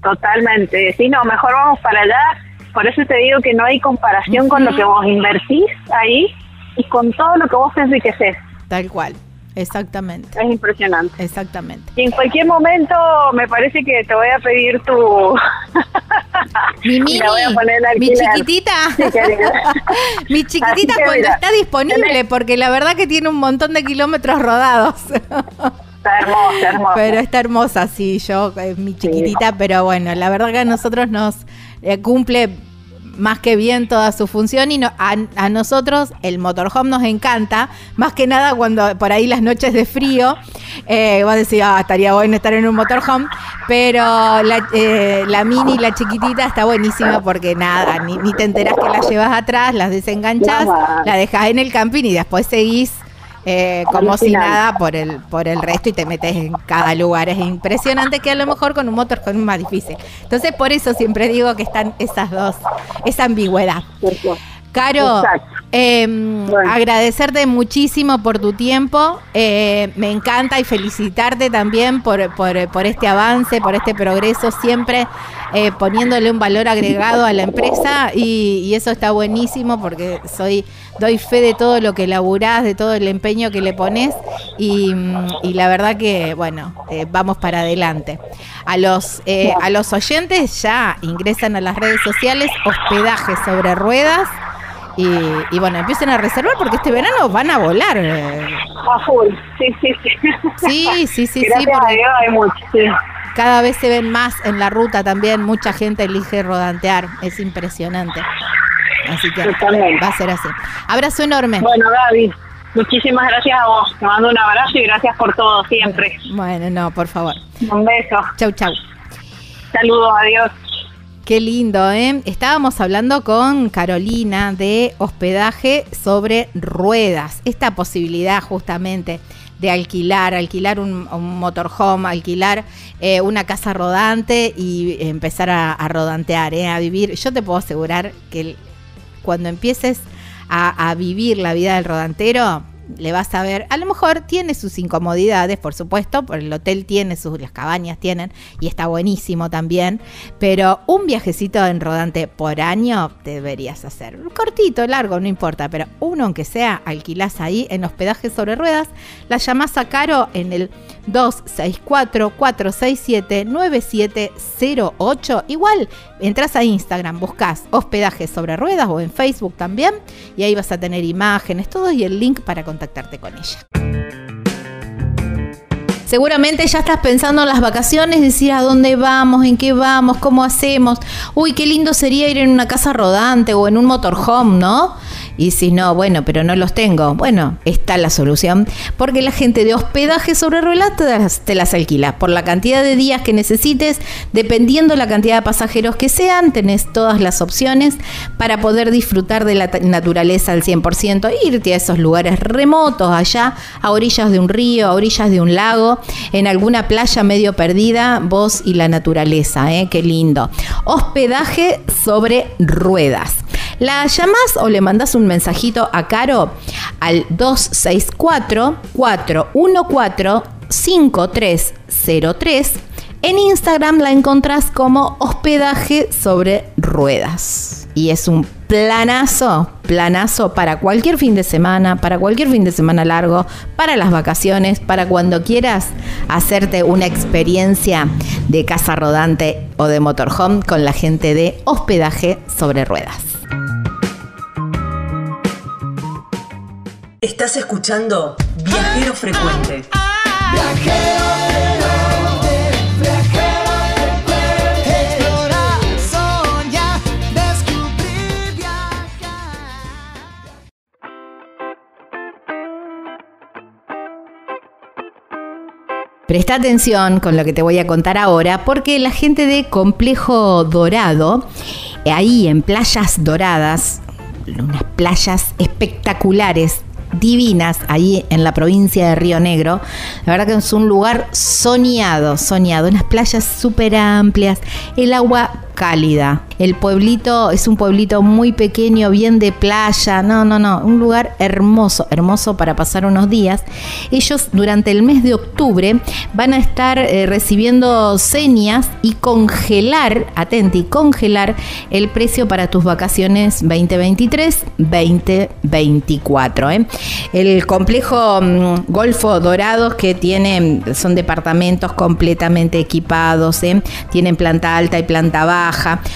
Totalmente. Sí, no, mejor vamos para allá. Por eso te digo que no hay comparación con lo que vos invertís ahí y con todo lo que vos enriqueces. Tal cual. Exactamente. Es impresionante. Exactamente. Y en cualquier momento me parece que te voy a pedir tu... Mi [laughs] mini, voy a poner [laughs] mi chiquitita. Sí, mi chiquitita cuando mira, está disponible, porque la verdad que tiene un montón de kilómetros rodados. [laughs] Está hermosa, hermosa. pero está hermosa, sí, yo, eh, mi chiquitita, pero bueno, la verdad que a nosotros nos eh, cumple más que bien toda su función y no- a, a nosotros el motorhome nos encanta, más que nada cuando por ahí las noches de frío, eh, vos decís, ah, estaría bueno estar en un motorhome, pero la, eh, la mini, la chiquitita está buenísima porque nada, ni, ni te enterás que la llevas atrás, las desenganchás, la dejás en el camping y después seguís eh, como si nada por el por el resto y te metes en cada lugar. Es impresionante que a lo mejor con un motorhome es más difícil. Entonces por eso siempre digo que están esas dos, esa ambigüedad. Caro, eh, Bueno. agradecerte muchísimo por tu tiempo. eh, me encanta y felicitarte también por, por, por este avance, por este progreso, siempre eh, poniéndole un valor agregado a la empresa y, y eso está buenísimo porque soy doy fe de todo lo que laburás, de todo el empeño que le pones y, y la verdad que, bueno, eh, vamos para adelante. A los, eh, a los oyentes ya ingresan a las redes sociales, hospedaje sobre ruedas. Y, y bueno, empiecen a reservar porque este verano van a volar. eh. A full. Sí, sí, sí. Sí, sí, sí, Gracias porque hay mucho. Sí. cada vez se ven más en la ruta también. Mucha gente elige rodantear. Es impresionante. Así que Totalmente. va a ser así. Abrazo enorme. Bueno, Gaby, muchísimas gracias a vos. Te mando un abrazo y gracias por todo siempre. Bueno, no, por favor. Un beso. Chau, chau. Saludos, adiós. Qué lindo, ¿eh? Estábamos hablando con Carolina de hospedaje sobre ruedas. Esta posibilidad justamente de alquilar, alquilar un, un motorhome, alquilar eh, una casa rodante y empezar a, a rodantear, ¿eh? a vivir. Yo te puedo asegurar que el- cuando empieces a, vivir la vida del rodantero, le vas a ver, a lo mejor tiene sus incomodidades, por supuesto, porque el hotel tiene sus, las cabañas tienen, y está buenísimo también, pero un viajecito en rodante por año deberías hacer. Cortito, largo, no importa, pero uno aunque sea, alquilás ahí en hospedaje sobre ruedas, la llamás a Caro en el 264-467-9708. Igual, entras a Instagram, buscas hospedaje sobre ruedas o en Facebook también, y ahí vas a tener imágenes, todo y el link para contactarte con ella. Seguramente ya estás pensando en las vacaciones, decir a dónde vamos, en qué vamos, cómo hacemos. Uy, qué lindo sería ir en una casa rodante o en un motorhome, ¿no? Y si no, bueno, pero no los tengo. Bueno, está la solución. Porque la gente de hospedaje sobre ruedas te las, alquila. Por la cantidad de días que necesites, dependiendo la cantidad de pasajeros que sean, tenés todas las opciones para poder disfrutar de la naturaleza al 100%. Irte a esos lugares remotos, allá, a orillas de un río, a orillas de un lago, en alguna playa medio perdida, vos y la naturaleza. ¿eh? Qué lindo. Hospedaje sobre ruedas. La llamás o le mandás un mensajito a Caro al 264-414-5303. En Instagram la encontrás como hospedaje sobre ruedas. Y es un planazo, planazo para cualquier fin de semana, para cualquier fin de semana largo, para las vacaciones, para cuando quieras hacerte una experiencia de casa rodante o de motorhome con la gente de hospedaje sobre ruedas. Estás escuchando Viajero Frecuente. Presta atención con lo que te voy a contar ahora, porque la gente de Complejo Dorado, ahí en Playas Doradas, unas playas espectaculares, divinas, ahí en la provincia de Río Negro, la verdad que es un lugar soñado, soñado, unas playas súper amplias, el agua cálida. El pueblito es un pueblito muy pequeño, bien de playa. No, no, no. Un lugar hermoso, hermoso para pasar unos días. Ellos durante el mes de octubre van a estar eh, recibiendo señas y congelar, atenti, congelar el precio para tus vacaciones 2023-2024. ¿eh? El complejo mm, Golfo Dorados que tiene, son departamentos completamente equipados, ¿eh? tienen planta alta y planta baja,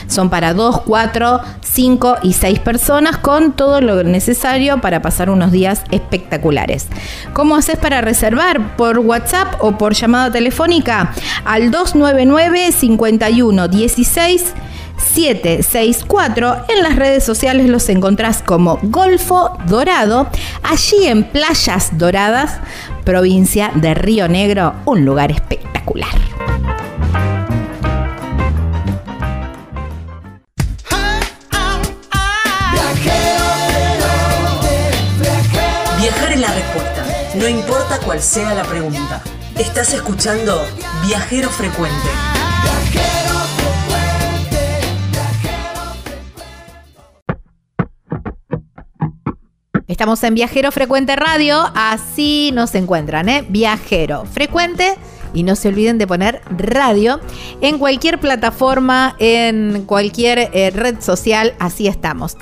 son para 2, 4, 5 y 6 personas con todo lo necesario para pasar unos días espectaculares. ¿Cómo haces para reservar? ¿Por WhatsApp o por llamada telefónica? Al 299 51 16 764. En las redes sociales los encontrás como Golfo Dorado, allí en Playas Doradas, provincia de Río Negro, un lugar espectacular. No importa cuál sea la pregunta. Estás escuchando Viajero Frecuente. Estamos en Viajero Frecuente Radio, así nos encuentran, ¿eh? Viajero Frecuente. Y no se olviden de poner radio en cualquier plataforma, en cualquier eh, red social, así estamos.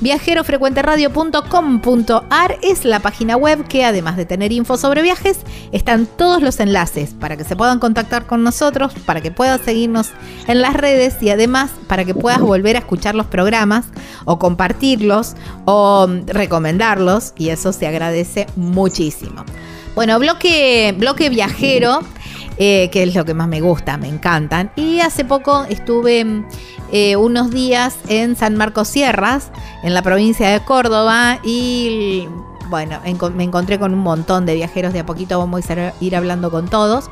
www.viajerofrecuenteradio.com.ar es la página web que además de tener info sobre viajes, están todos los enlaces para que se puedan contactar con nosotros, para que puedas seguirnos en las redes y además para que puedas volver a escuchar los programas o compartirlos o mm, recomendarlos y eso se agradece muchísimo. Bueno, bloque, bloque viajero, eh, que es lo que más me gusta, me encantan. Y hace poco estuve mm, eh, unos días en San Marcos Sierras, en la provincia de Córdoba, y bueno, me encontré con un montón de viajeros, de a poquito vamos a ir- hablando con todos.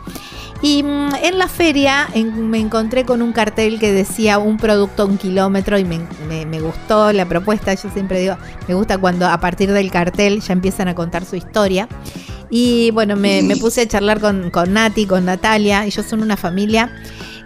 Y mm, en la feria me encontré con un cartel que decía un producto un kilómetro y me- me gustó la propuesta. Yo siempre digo, me gusta cuando a partir del cartel ya empiezan a contar su historia. Y bueno, me, puse a charlar con, con Nati, con Natalia. Ellos son una familia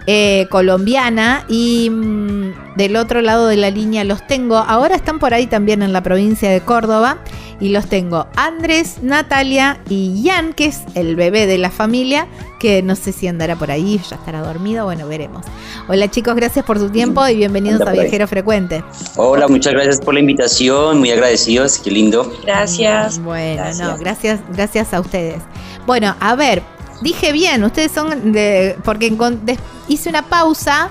eh, colombiana y mm, del otro lado de la línea los tengo. Ahora están por ahí también en la provincia de Córdoba. Y los tengo Andrés, Natalia y Jan, que es el bebé de la familia, que no sé si andará por ahí, ya estará dormido, bueno, veremos. Hola chicos, gracias por su tiempo y bienvenidos Anda a ahí. Viajero Frecuente. Hola, muchas gracias por la invitación, muy agradecidos, qué lindo. Gracias. Bueno, Gracias. no, gracias, gracias a ustedes. Bueno, a ver, dije bien, ustedes son de. Porque hice una pausa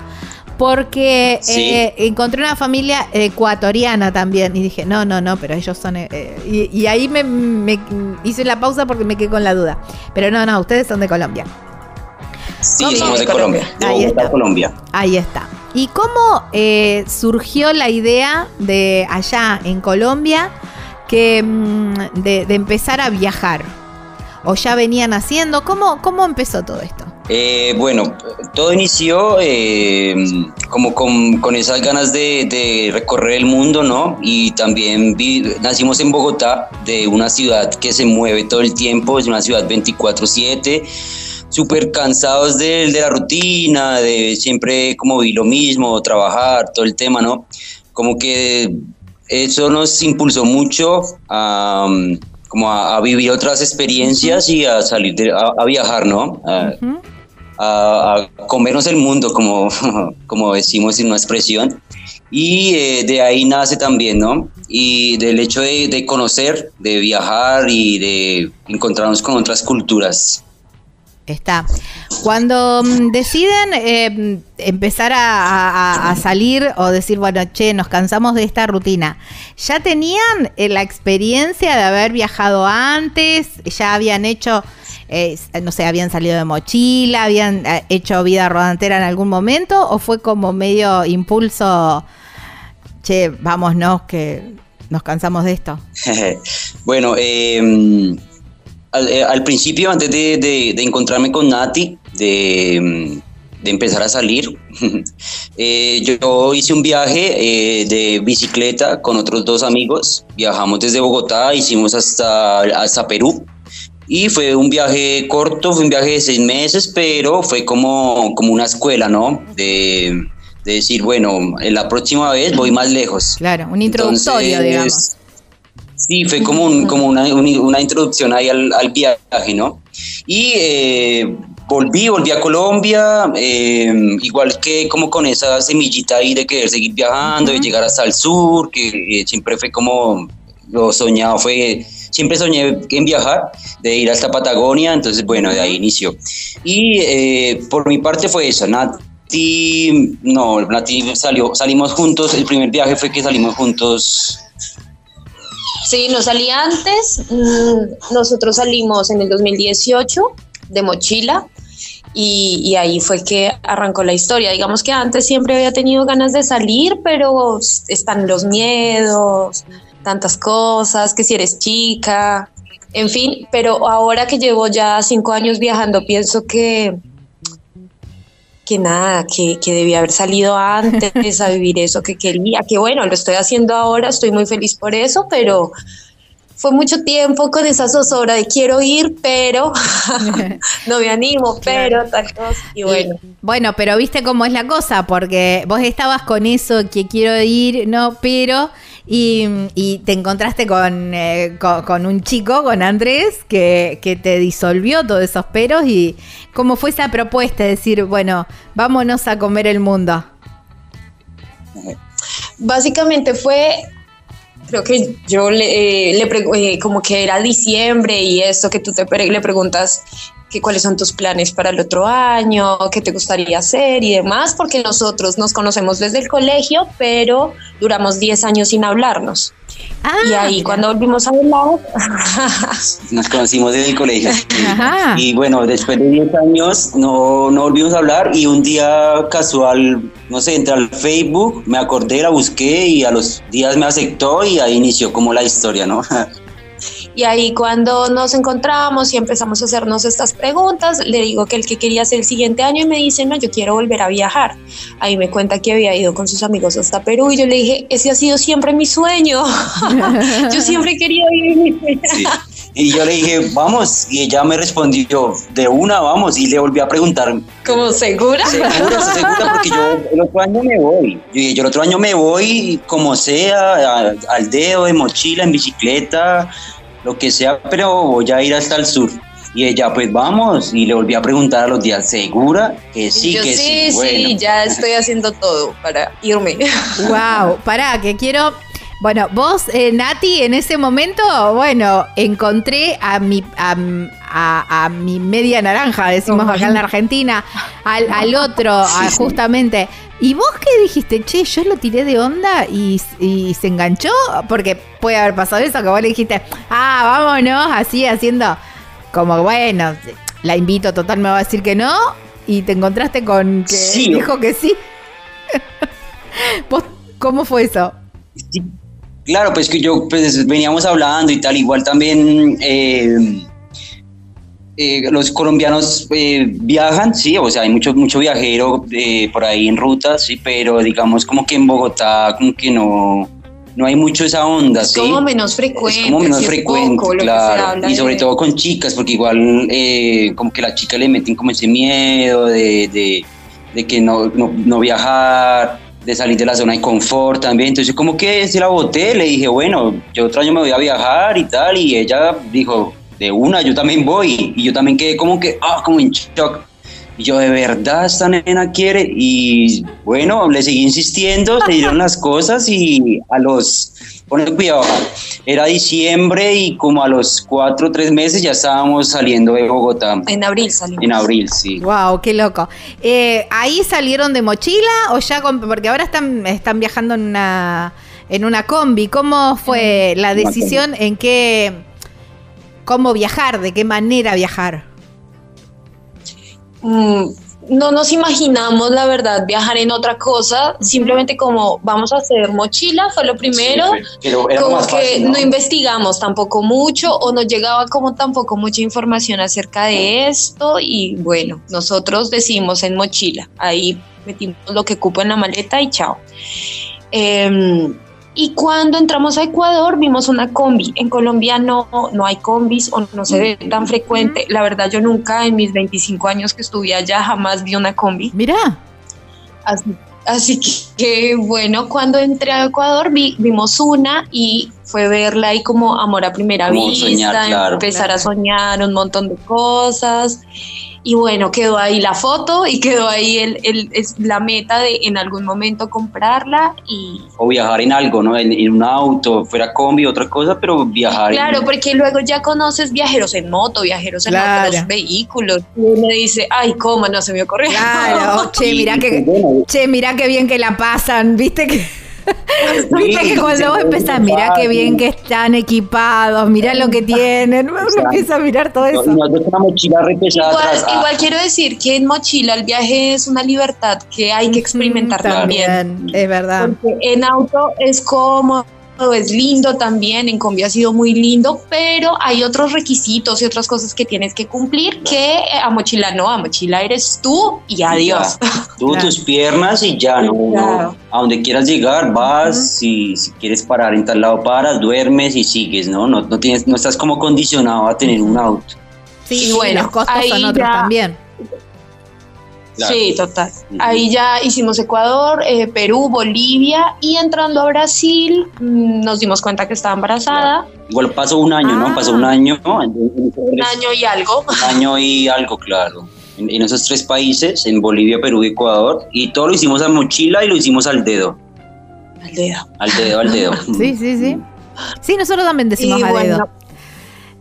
porque Sí. eh, encontré una familia ecuatoriana también. Y dije, no, no, no, pero ellos son. eh, y, y ahí me, me hice la pausa porque me quedé con la duda. Pero no, no, ustedes son de Colombia. Sí, somos de Colombia, de Ahí está. Colombia. Ahí está. ¿Y cómo eh, surgió la idea de allá en Colombia que mm, de, de empezar a viajar? ¿O ya venían haciendo? ¿Cómo, cómo empezó todo esto? Eh, bueno, todo inició eh, como con, con esas ganas de, de recorrer el mundo, ¿no? Y también vi- nacimos en Bogotá, de una ciudad que se mueve todo el tiempo, es una ciudad 24/7, súper cansados de, de la rutina, de siempre como vi lo mismo, trabajar, todo el tema, ¿no? Como que eso nos impulsó mucho a, como a, a vivir otras experiencias y a salir, de- a, a viajar, ¿no? A- Ujú. a, a comernos el mundo, como, [laughs] como decimos en una expresión. Y eh, de ahí nace también, ¿no? Y del hecho de, de conocer, de viajar y de encontrarnos con otras culturas. Está. Cuando mm, deciden eh, empezar a salir o decir, bueno, che, nos cansamos de esta rutina, ¿ya tenían eh, la experiencia de haber viajado antes? ¿Ya habían hecho, eh, no sé, habían salido de mochila, habían eh, hecho vida rodantera en algún momento? ¿O fue como medio impulso, che, vámonos, que nos cansamos de esto? [laughs] bueno, eh, al, eh, al principio, antes de, de- de encontrarme con Nati, de, mm, de empezar a salir, [laughs] eh, yo hice un viaje eh, de bicicleta con otros dos amigos. Viajamos desde Bogotá, hicimos hasta, hasta Perú. Y fue un viaje corto, fue un viaje de seis meses, pero fue como, como una escuela, ¿no? De, de decir, bueno, en la próxima vez voy más lejos. Claro, un introductorio, Entonces, digamos. Sí, fue como, un- como una, un- una introducción ahí al, al viaje, ¿no? Y eh, volví, volví a Colombia, eh, igual que como con esa semillita ahí de querer seguir viajando, de llegar hasta el sur, que eh, siempre fue como lo soñado, fue, siempre soñé en viajar, de ir hasta Patagonia, entonces bueno, de ahí inició. Y eh, por mi parte fue eso, Nati, no, Nati salió, salimos juntos, el primer viaje fue que salimos juntos Sí, no salí antes. mm, Nosotros salimos en el 2018 de mochila y, y ahí fue que arrancó la historia. Digamos que antes siempre había tenido ganas de salir, pero están los miedos, tantas cosas, que si eres chica, en fin, pero ahora que llevo ya cinco años viajando, pienso que que nada, que, que debía haber salido antes a vivir eso que quería, que bueno, lo estoy haciendo ahora, estoy muy feliz por eso, pero fue mucho tiempo con esa zozobra de quiero ir, pero [laughs] no me animo, [laughs] pero tal cosa, y bueno. Bueno, pero viste cómo es la cosa, porque vos estabas con eso que quiero ir, no, pero. Y, te encontraste con, eh, co- con, un chico, con Andrés, que, que te disolvió todos esos peros. ¿Y cómo fue esa propuesta? de decir, bueno, vámonos a comer el mundo. Básicamente fue, creo que yo le, eh, eh, como que era diciembre y esto que tú te le preguntas que cuáles son tus planes para el otro año, qué te gustaría hacer y demás, porque nosotros nos conocemos desde el colegio, pero duramos 10 años sin hablarnos. Ah, y ahí mira. cuando volvimos a hablar, [laughs] Nos conocimos desde el colegio. Ajá. Y bueno, después de 10 años no, no volvimos a hablar y un día casual, no sé, entré al Facebook, me acordé, la busqué y a los días me aceptó y ahí inició como la historia, ¿no? [laughs] Y ahí cuando nos encontramos y empezamos a hacernos estas preguntas, le digo que el que quería hacer el siguiente año y me dice, no, yo quiero volver a viajar. Ahí me cuenta que había ido con sus amigos hasta Perú y yo le dije, ese ha sido siempre mi sueño. [laughs] yo siempre he querido ir. Sí. Y yo le dije, vamos, y ella me respondió, de una, vamos, y le volví a preguntar, ¿Como segura? ¿segura, segura? Porque yo el otro año me voy. Yo yo el otro año me voy, como sea, a- al dedo, de mochila, en bicicleta, lo que sea, pero voy a ir hasta el sur. Y ella, pues vamos, y le volví a preguntar a los días, ¿segura? Que sí, yo que sí, sí. sí, Bueno. ya estoy haciendo todo para irme. [laughs] Wow, pará, que quiero. Bueno, vos, eh, Nati, en ese momento, bueno, encontré a mi, a, a- a mi media naranja, decimos acá en la Argentina, al, al otro, [laughs] a- justamente. ¿Y vos qué dijiste? Che, yo lo tiré de onda y, y se enganchó, porque puede haber pasado eso, que vos le dijiste, ah, vámonos, así haciendo, como bueno, la invito, total me va a decir que no, y te encontraste con que Sí. [laughs] dijo que sí. ¿Vos, ¿Cómo fue eso? Sí, claro, pues que yo, pues veníamos hablando y tal, igual también eh, eh, los colombianos eh, viajan, sí, o sea, hay mucho, mucho viajero eh, por ahí en rutas, sí, pero digamos como que en Bogotá como que no, no hay mucho esa onda, Es sí. como menos frecuente. Es como menos frecuente, poco claro. Y sobre de- todo con chicas, porque igual eh, como que las chicas le meten como ese miedo de, de, de que no, no, no viajar, de salir de la zona de confort también. Entonces como que se la boté, le dije, bueno, yo otro año me voy a viajar y tal. Y ella dijo, de una, yo también voy. Y yo también quedé como que, ah, como en shock. Y yo, de verdad, esta nena quiere. Y bueno, le seguí insistiendo, se dieron las cosas y a los, ponle cuidado, era diciembre y como a los cuatro o tres meses ya estábamos saliendo de Bogotá. En abril salimos. En abril, sí. Wow, qué loco. Eh, ¿Ahí salieron de mochila o ya con- porque ahora están, están viajando en una en una combi? ¿Cómo fue la decisión en qué cómo viajar, de qué manera viajar? Mm, no nos imaginamos, la verdad, viajar en otra cosa. Simplemente como vamos a hacer mochila, fue lo primero. Sí, pero era lo como más que fácil, no ¿no? investigamos tampoco mucho o nos llegaba como tampoco mucha información acerca de esto y bueno, nosotros decimos en mochila, ahí metimos lo que cupo en la maleta y chao. Em, y cuando entramos a Ecuador vimos una combi. En Colombia no, no hay combis o no se ve tan frecuente. La verdad yo nunca en mis 25 años que estuve allá jamás vi una combi. Mirá. Así, así que, que, bueno, cuando entré a Ecuador vi- vimos una y fue verla ahí como amor a primera Como vista, soñar, claro. empezar a soñar un montón de cosas. Y bueno, quedó ahí la foto y quedó ahí el, el- es la meta de en algún momento comprarla y O viajar en algo, ¿no? En, en un auto, fuera combi, otra cosa, pero viajar. en- Claro, porque luego ya conoces viajeros en moto, viajeros en Claro. otros vehículos. Y uno dice, ay, cómo no se me ocurrió. Claro, [laughs] che, mirá que che, mirá qué bien que la pasan, ¿viste que Viste que cuando vos empezás, mirá qué bien que están equipados, mirá lo que tienen, uno empieza a mirar todo no, eso. no es una mochila Igual, ah, igual quiero decir que en mochila el viaje es una libertad que hay que experimentar Mm, también. es verdad. Porque en auto es cómodo, es lindo también, en combi ha sido muy lindo, pero hay otros requisitos y otras cosas que tienes que cumplir que eh, a mochila no, a mochila eres tú y adiós. Ya. Tú, Claro. tus piernas y ya, no. A donde quieras llegar, vas. si, si quieres parar en tal lado, paras, duermes y sigues, ¿no? No, no, tienes, no estás como condicionado a tener un auto. Sí, Y y bueno, los costos ahí son otros ya- también. Claro. Sí, total. Ahí ya hicimos Ecuador, eh, Perú, Bolivia y entrando a Brasil mm, nos dimos cuenta que estaba embarazada. Igual pasó un año, Ah. ¿no? Pasó un año, en esos Un año y algo. un año y algo, claro. En, en esos tres países, en Bolivia, Perú y Ecuador. Y todo lo hicimos a mochila y lo hicimos al dedo. Al dedo. Al dedo, al dedo. [laughs] Sí, sí, sí. Sí, nosotros también decimos Y a bueno, dedo.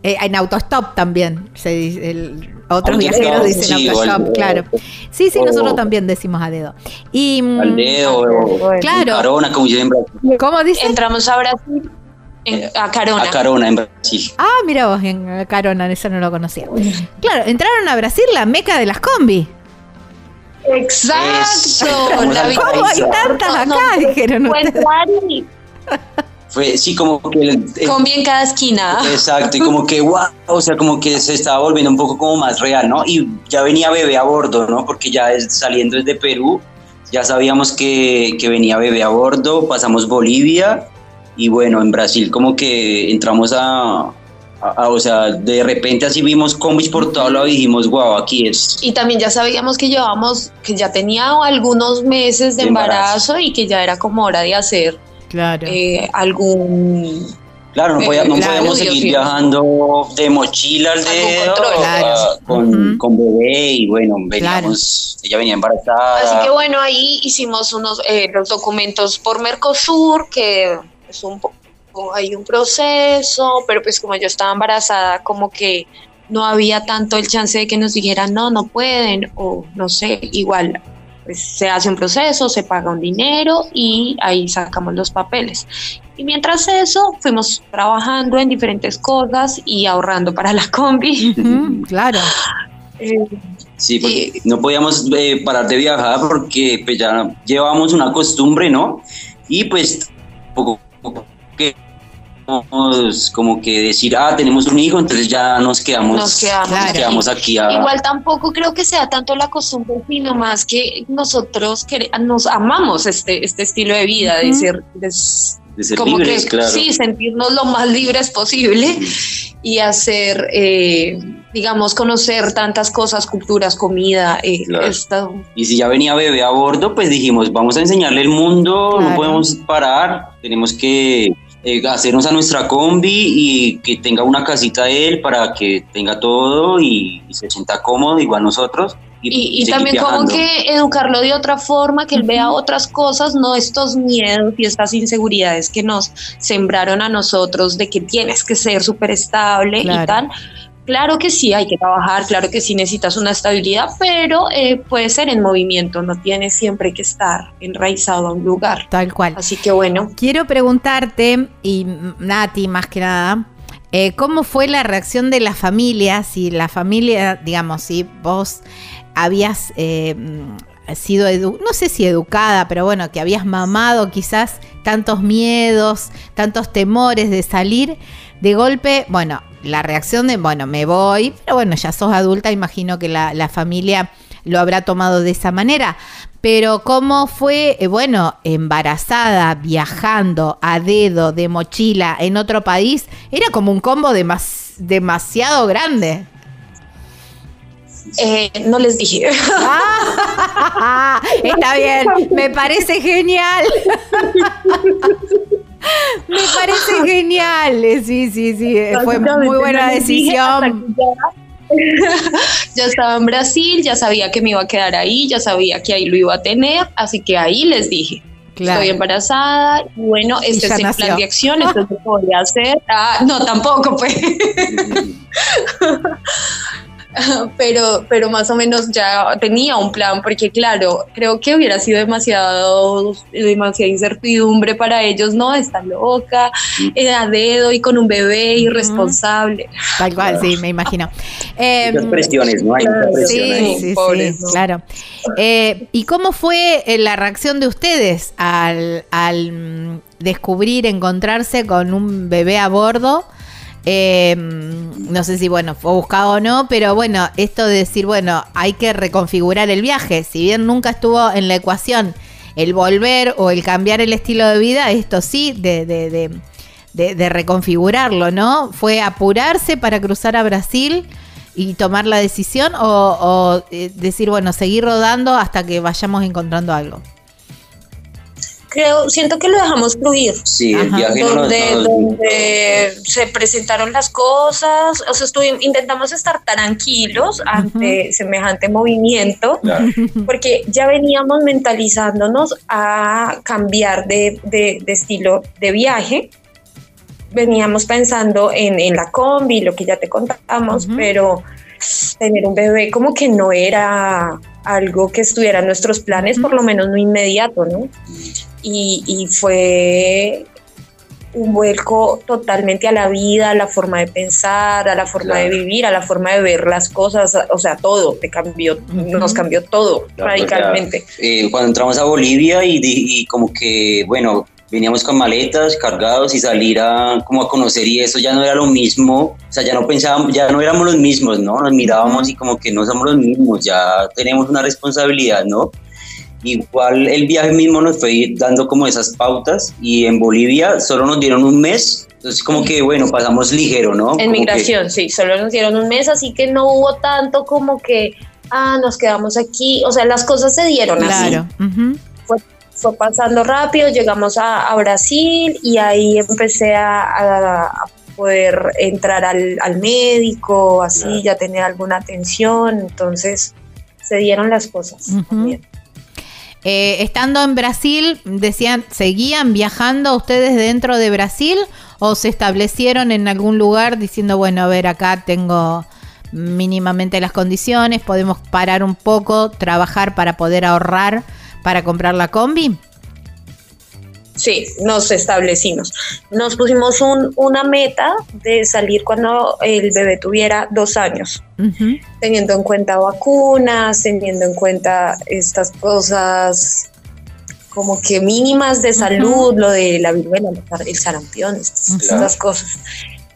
Eh, en autostop también. Se dice, el- otros Autostop, viajeros dicen sí, autostop, al- claro. Sí, sí, o- nosotros también decimos a dedo. Y, mm, Al dedo. o- Claro. Carona, como dicen en Brasil. ¿Cómo dice? Entramos a Brasil, en- a Carona. A Carona, en Brasil. Ah, mira vos, en eh, Carona, eso no lo conocía. Claro, entraron a Brasil, la meca de las combi. Exacto. La [laughs] ¿Cómo hay tantas acá? No, Dijeron fue ustedes. [laughs] fue, sí, como que... el- el- Combi en cada esquina. Exacto, y como que, wow, o sea, como que se estaba volviendo un poco como más real, ¿no? Y ya venía bebé a bordo, ¿no? Porque ya es- saliendo desde Perú, ya sabíamos que, que venía bebé a bordo, pasamos Bolivia, y bueno, en Brasil como que entramos a, a- a- o sea, de repente así vimos combis por todo lado y dijimos, wow, aquí es. Y también ya sabíamos que llevábamos, que ya tenía algunos meses de De embarazo. embarazo y que ya era como hora de hacer Claro. eh, algún Claro, no, podía- no Claro, podíamos Dios seguir viajando de mochila al dedo con, con bebé y bueno, veníamos, ella venía embarazada. Así que bueno, ahí hicimos unos eh, los documentos por Mercosur, que es un poco, hay un proceso, pero pues como yo estaba embarazada, como que no había tanto el chance de que nos dijeran no, no pueden, o no sé, igual pues se hace un proceso, se paga un dinero y ahí sacamos los papeles. Y mientras eso, fuimos trabajando en diferentes cosas y ahorrando para la combi. Claro. [laughs] Eh, Sí, porque no podíamos eh, parar de viajar porque pues, ya llevábamos una costumbre, ¿no? Y pues poco como que decir, ah, tenemos un hijo, entonces ya nos quedamos, Nos quedamos nos aquí. quedamos aquí a- Igual tampoco creo que sea tanto la costumbre, sino más que nosotros quere- nos amamos este, este estilo de vida, de Ujú. ser, de de ser como libres, que claro. sí, sentirnos lo más libres posible y hacer, eh, digamos, conocer tantas cosas, culturas, comida, eh, Claro. esto. Y si ya venía bebé a bordo, pues dijimos, vamos a enseñarle el mundo, Claro. no podemos parar, tenemos que eh, hacernos a nuestra combi y que tenga una casita él para que tenga todo y, y se sienta cómodo, igual nosotros. Y, también como que educarlo de otra forma, que él vea otras cosas, no estos miedos y estas inseguridades que nos sembraron a nosotros de que tienes que ser súper estable y tal. Claro que sí, hay que trabajar, claro que sí necesitas una estabilidad, pero eh, puede ser en movimiento, no tienes siempre que estar enraizado a un lugar. Tal cual. Así que bueno, Quiero preguntarte, y Nati más que nada, eh, ¿cómo fue la reacción de la familia? Si la familia, digamos, si vos habías eh, mm, sido, edu- no sé si educada, pero bueno, que habías mamado quizás tantos miedos, tantos temores de salir, de golpe, bueno, la reacción de, bueno, me voy, pero bueno, ya sos adulta, imagino que la, la familia lo habrá tomado de esa manera. Pero cómo fue, eh, bueno, embarazada, viajando a dedo, de mochila, en otro país, era como un combo demas- demasiado grande. eh, no les dije. Ah, [laughs] está bien, me parece genial. [laughs] Me parece genial. Sí, sí, sí, fue muy buena decisión. [laughs] ya- estaba en Brasil, ya sabía que me iba a quedar ahí, ya sabía que ahí lo iba a tener, así que ahí les dije. Claro. Estoy embarazada bueno, este es el nació. plan de acción, esto es lo que voy a hacer. Ah, no, tampoco, pues. [laughs] [laughs] [laughs] pero, pero más o menos ya tenía un plan, porque claro, creo que hubiera sido demasiado, demasiada incertidumbre para ellos, ¿no? Está loca, eh, a dedo y con un bebé irresponsable. Tal cual, sí, me imagino. Eh, Muchas presiones, ¿no? Hay mucha Claro, presión Sí, ahí. sí, sí, Pobres, ¿no? claro. Eh, ¿Y cómo fue eh, la reacción de ustedes al, al, mm, descubrir, encontrarse con un bebé a bordo? Mm, no sé si, bueno, fue buscado o no, pero bueno, esto de decir, bueno, hay que reconfigurar el viaje. Si bien nunca estuvo en la ecuación el volver o el cambiar el estilo de vida, esto sí, de, de, de, de- de reconfigurarlo, ¿no? Fue apurarse para cruzar a Brasil y tomar la decisión o, o, eh, decir, bueno, seguir rodando hasta que vayamos encontrando algo. Creo, siento que lo dejamos fluir. Sí, el Ajá. viaje no nos- donde, no nos- donde se presentaron las cosas, o sea, estuvimos, intentamos estar tranquilos ante semejante movimiento, Claro. [laughs] porque ya veníamos mentalizándonos a cambiar de, de- de estilo de viaje. Veníamos pensando en, en la combi, lo que ya te contamos, pero tener un bebé como que no era algo que estuviera en nuestros planes, por lo menos no inmediato, ¿no? Y, y fue un vuelco totalmente a la vida, a la forma de pensar, a la forma de Claro. vivir, a la forma de ver las cosas, o sea, todo, te cambió, nos cambió todo Claro, radicalmente. sea, eh, cuando entramos a Bolivia y, y como que, bueno, veníamos con maletas cargados y salir a como a conocer y eso ya no era lo mismo, o sea, ya no pensábamos, ya no éramos los mismos, ¿no? Nos mirábamos y como que no somos los mismos, ya tenemos una responsabilidad, ¿no? Igual el viaje mismo nos fue dando como esas pautas y en Bolivia solo nos dieron un mes, entonces como que bueno, pasamos ligero, ¿no? En Como que- migración, sí, solo nos dieron un mes, así que no hubo tanto como que, ah, nos quedamos aquí, o sea, las cosas se dieron así. Claro. ujú. Fue, fue pasando rápido, llegamos a, a Brasil y ahí empecé a, a- a poder entrar al, al médico, así, ya tener alguna atención, entonces se dieron las cosas. También. Eh, estando en Brasil, decían, ¿seguían viajando ustedes dentro de Brasil o se establecieron en algún lugar diciendo, bueno, a ver, acá tengo mínimamente las condiciones, podemos parar un poco, trabajar para poder ahorrar para comprar la combi? Sí, nos establecimos. Nos pusimos un- una meta de salir cuando el bebé tuviera dos años. Teniendo en cuenta vacunas, teniendo en cuenta estas cosas como que mínimas de salud, lo de la viruela, el sarampión, estas, Ujú. estas cosas.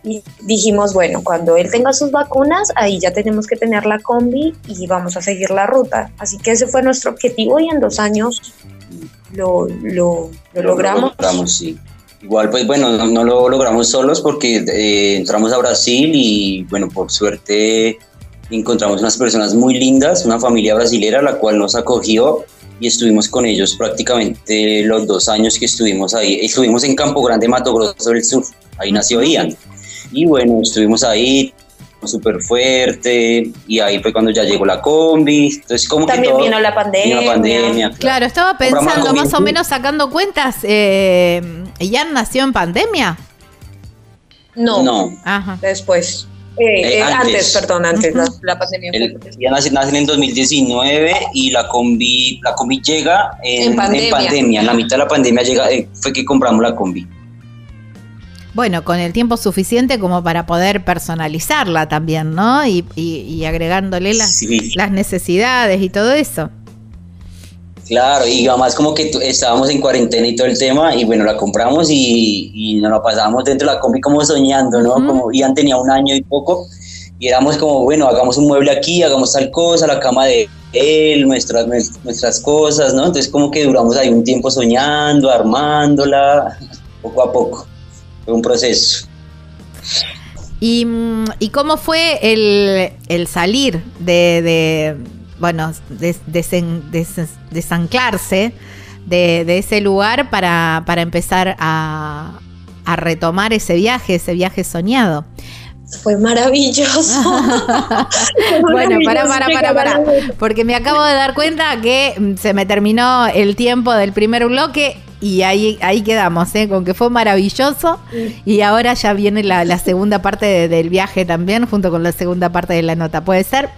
Y dijimos, bueno, cuando él tenga sus vacunas, ahí ya tenemos que tener la combi y vamos a seguir la ruta. Así que ese fue nuestro objetivo y en dos años lo, lo, lo logramos. logramos, sí. Igual, pues bueno, no, no lo logramos solos porque eh, entramos a Brasil y bueno, por suerte encontramos unas personas muy lindas, una familia brasilera la cual nos acogió y estuvimos con ellos prácticamente los dos años que estuvimos ahí. Estuvimos en Campo Grande, Mato Grosso del Sur, ahí nació Ian. Y bueno, estuvimos ahí súper fuerte y ahí fue cuando ya llegó la combi. Entonces como También que todo, vino la pandemia. vino la pandemia. Claro, estaba pensando más o menos sacando cuentas. Eh, ¿Jan nació en pandemia? No, No, Ajá. después. Eh, Eh, eh, antes. antes. perdón, antes, la, la pandemia. El, ya nace, nace en el 2019 y la combi, la combi llega en, En en pandemia. pandemia. En la mitad de la pandemia llega, eh, fue que compramos la combi. Bueno, con el tiempo suficiente como para poder personalizarla también, ¿no? Y, y- y agregándole las, Sí. las necesidades y todo eso. Claro, y además como que estábamos en cuarentena y todo el tema, y bueno, la compramos y, y nos la pasábamos dentro de la combi como soñando, ¿no? Como Ian tenía un año y poco, y éramos como, bueno, hagamos un mueble aquí, hagamos tal cosa, la cama de él, nuestras, nuestras cosas, ¿no? Entonces como que duramos ahí un tiempo soñando, armándola, poco a poco. Fue un proceso. ¿Y, y cómo fue el, el salir de, de, bueno, des- desen- des- desanclarse de, de ese lugar para, para empezar a, a retomar ese viaje, ese viaje soñado? Fue maravilloso. Fue [laughs] Bueno, para, para, para, para. Porque me acabo de dar cuenta que se me terminó el tiempo del primer bloque y ahí, ahí quedamos, ¿eh? con que fue maravilloso. Y ahora ya viene la, la segunda parte de- del viaje también, junto con la segunda parte de la nota. ¿Puede ser?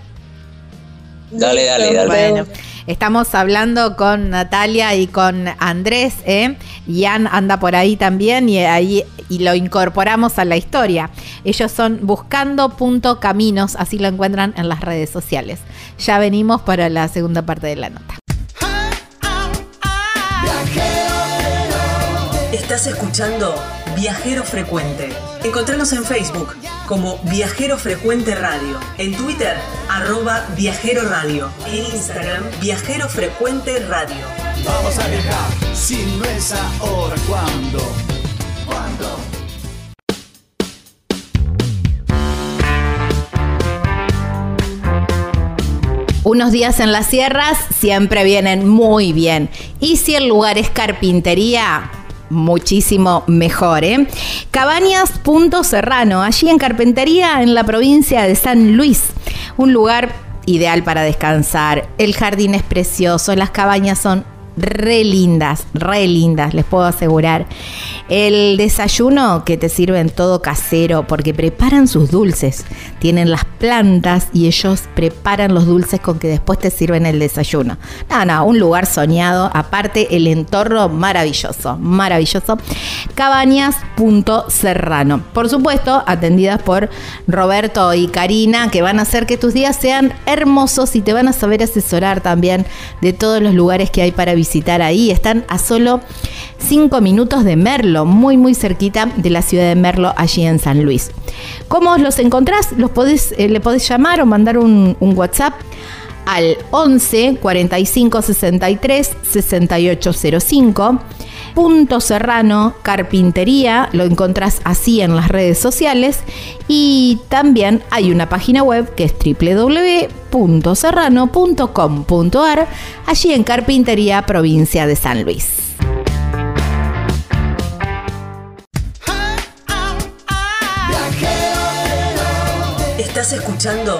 Dale, dale, dale. Bueno, estamos hablando con Natalia y con Andrés, ¿eh? Ian anda por ahí también y ahí y lo incorporamos a la historia. Ellos son buscando.caminos, así lo encuentran en las redes sociales. Ya venimos para la segunda parte de la nota. Estás escuchando Viajero Frecuente. Encontrarnos en Facebook como Viajero Frecuente Radio, en Twitter arroba Viajero Radio, en Instagram Viajero Frecuente Radio. Vamos a viajar, si no es ahora, ¿cuándo? ¿Cuándo? Unos días en las sierras siempre vienen muy bien. Y si el lugar es carpintería, muchísimo mejor. ¿eh? Cabañas Punto Serrano, allí en Carpintería, en la provincia de San Luis. Un lugar ideal para descansar. El jardín es precioso, las cabañas son re lindas, re lindas, les puedo asegurar. El desayuno que te sirven todo casero porque preparan sus dulces. Tienen las plantas y ellos preparan los dulces con que después te sirven el desayuno. No, no, un lugar soñado. Aparte, el entorno maravilloso, maravilloso. Cabañas.serrano. Por supuesto, atendidas por Roberto y Karina, que van a hacer que tus días sean hermosos y te van a saber asesorar también de todos los lugares que hay para visitar visitar ahí. Están a solo 5 minutos de Merlo, muy muy cerquita de la ciudad de Merlo, allí en San Luis. ¿Cómo los encontrás? Los podés, eh, le podés llamar o mandar un, un WhatsApp al 11 45 63 6805. Punto Serrano Carpintería, lo encontrás así en las redes sociales y también hay una página web que es www.serrano.com.ar, allí en Carpintería, provincia de San Luis. Estás escuchando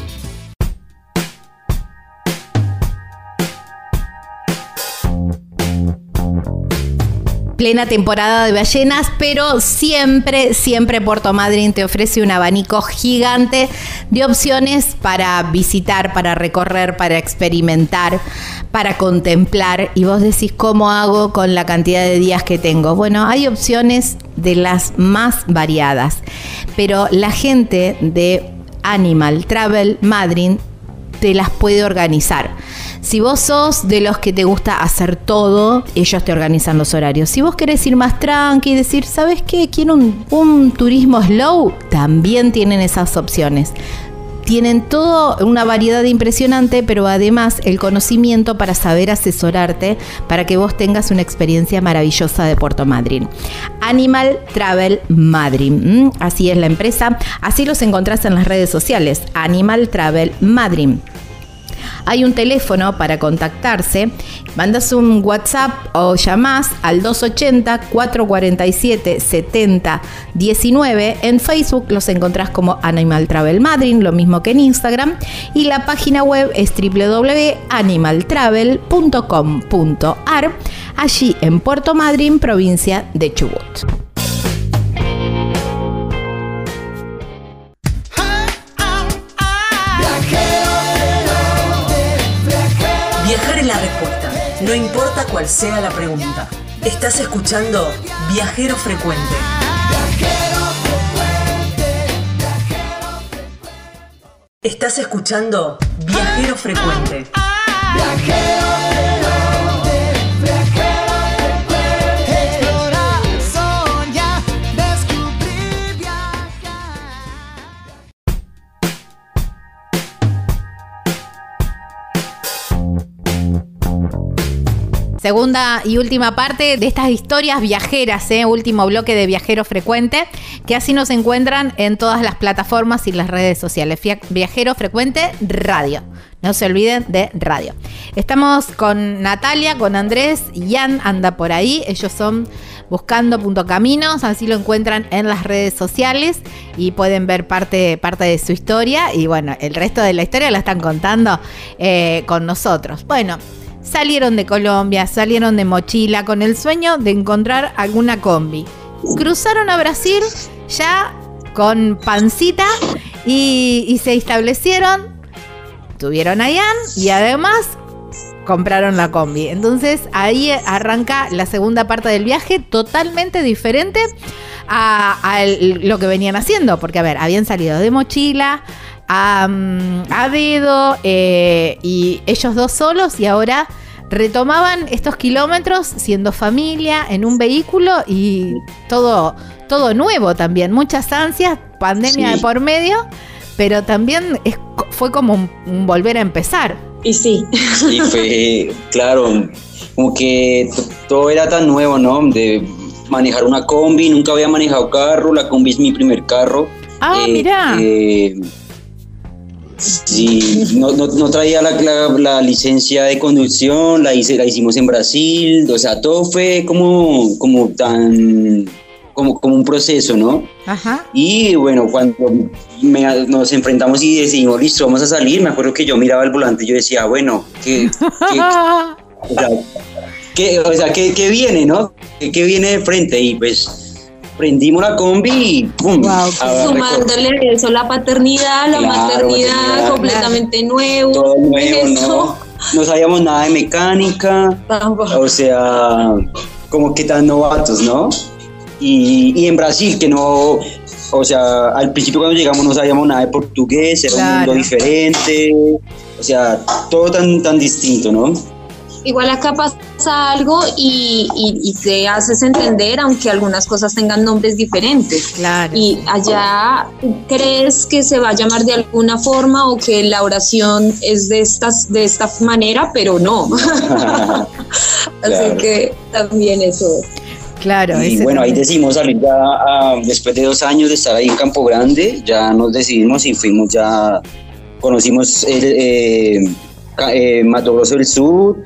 Plena temporada de ballenas, pero siempre, siempre Puerto Madryn te ofrece un abanico gigante de opciones para visitar, para recorrer, para experimentar, para contemplar. Y vos decís, ¿cómo hago con la cantidad de días que tengo? Bueno, hay opciones de las más variadas, pero la gente de Animal Travel Madryn te las puede organizar. Si vos sos de los que te gusta hacer todo, ellos te organizan los horarios. Si vos querés ir más tranqui y decir, ¿sabes qué? Quiero un, un turismo slow, también tienen esas opciones. Tienen todo una variedad impresionante, pero además el conocimiento para saber asesorarte para que vos tengas una experiencia maravillosa de Puerto Madryn. Animal Travel Madryn, así es la empresa, así los encontrás en las redes sociales, Animal Travel Madryn. Hay un teléfono para contactarse. Mandas un WhatsApp o llamás al 280-447-7019. En Facebook los encontrás como Animal Travel Madrid, lo mismo que en Instagram. Y la página web es www.animaltravel.com.ar, allí en Puerto Madryn, provincia de Chubut. No importa cuál sea la pregunta. Estás escuchando Viajero Frecuente. Estás escuchando Viajero Frecuente. Explorar, Segunda y última parte de estas historias viajeras, ¿eh? último bloque de Viajero Frecuente, que así nos encuentran en todas las plataformas y las redes sociales. Viajero Frecuente Radio. No se olviden de radio. Estamos con Natalia, con Andrés, Ian anda por ahí. Ellos son buscando punto caminos, así lo encuentran en las redes sociales y pueden ver parte, parte de su historia. Y bueno, el resto de la historia la están contando eh, con nosotros. Bueno, Salieron de Colombia, salieron de mochila con el sueño de encontrar alguna combi. Cruzaron a Brasil ya con pancita y, se establecieron, tuvieron a Ian y además compraron la combi. Entonces ahí arranca la segunda parte del viaje totalmente diferente a, lo que venían haciendo. Porque, a ver, habían salido de mochila, a, a dedo eh, y ellos dos solos y ahora retomaban estos kilómetros siendo familia en un vehículo y todo, todo nuevo también. Muchas ansias, pandemia Sí. de por medio, pero también es- fue como un- un volver a empezar. Y sí. Y fue, claro, como que todo era tan nuevo, ¿no? De manejar una combi, nunca había manejado carro, la combi es mi primer carro. Ah, Eh, mirá. eh, sí, no, no- no traía la, la- la licencia de conducción, la, hice, la hicimos en Brasil, o sea, todo fue como, como tan, como, como un proceso, ¿no? Ajá. Y bueno, cuando me- nos enfrentamos y decidimos, listo, vamos a salir, me acuerdo que yo miraba el volante y yo decía, bueno, ¿qué, qué- [laughs] o sea, ¿qué, o sea, ¿qué- qué viene, no? ¿Qué, qué viene de frente? Y pues prendimos la combi y ¡pum! a recorrer. Sumándole eso, la paternidad, la Claro, maternidad completamente nuevo. Todo nuevo, eso, no sabíamos nada de mecánica, Tampoco. o sea, como que tan novatos, ¿no? Y, y en Brasil, que no, o sea, al principio cuando llegamos no sabíamos nada de portugués, era un Claro. mundo diferente, o sea, todo tan, tan distinto, ¿no? Igual acá pasa algo y, y- y te haces entender, aunque algunas cosas tengan nombres diferentes. Claro. Y allá crees que se va a llamar de alguna forma o que la oración es de estas de esta manera, pero no. [laughs] Así Claro. que también eso. Claro, Y bueno, ahí decidimos salir ya, ah, después de dos años de estar ahí en Campo Grande, ya nos decidimos y fuimos ya, conocimos el, eh, eh, Mato Grosso del Sur,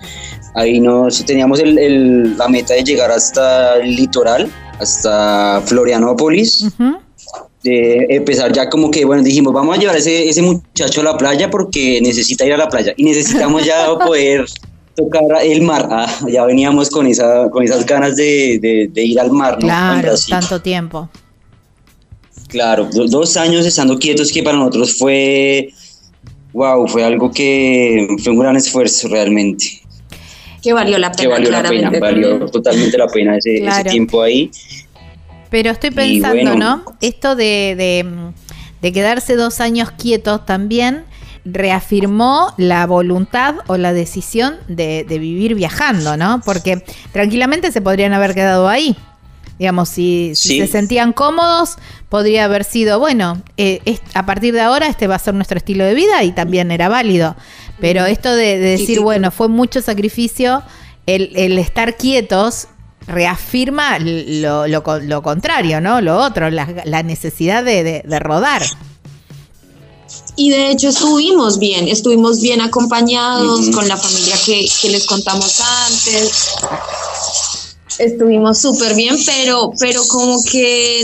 ahí nos teníamos el- el- la meta de llegar hasta el litoral, hasta Florianópolis, Ujú. de empezar ya como que, bueno, dijimos, vamos a llevar ese, ese muchacho a la playa porque necesita ir a la playa y necesitamos ya [laughs] poder tocar el mar. Ah, ya veníamos con, esa, con esas ganas de, de- de ir al mar, ¿no? Claro, tanto tiempo. Claro, do- dos años estando quietos que para nosotros fue, wow, fue algo que fue un gran esfuerzo realmente, Que valió la pena, que valió la pena, valió totalmente la pena ese, tiempo ahí. Pero estoy pensando, bueno. ¿no? Esto de, de, de quedarse dos años quietos también reafirmó la voluntad o la decisión de, de vivir viajando, ¿no? Porque tranquilamente se podrían haber quedado ahí. Digamos, si, si Sí. se sentían cómodos, podría haber sido, bueno, eh, es- a partir de ahora este va a ser nuestro estilo de vida y también era válido. Pero esto de, decir, sí. bueno, fue mucho sacrificio, el, el estar quietos reafirma lo, lo lo contrario, ¿no? Lo otro, la, la necesidad de, de- de rodar. Y de hecho estuvimos bien, estuvimos bien acompañados con la familia que, que les contamos antes. Estuvimos súper bien, pero, pero como que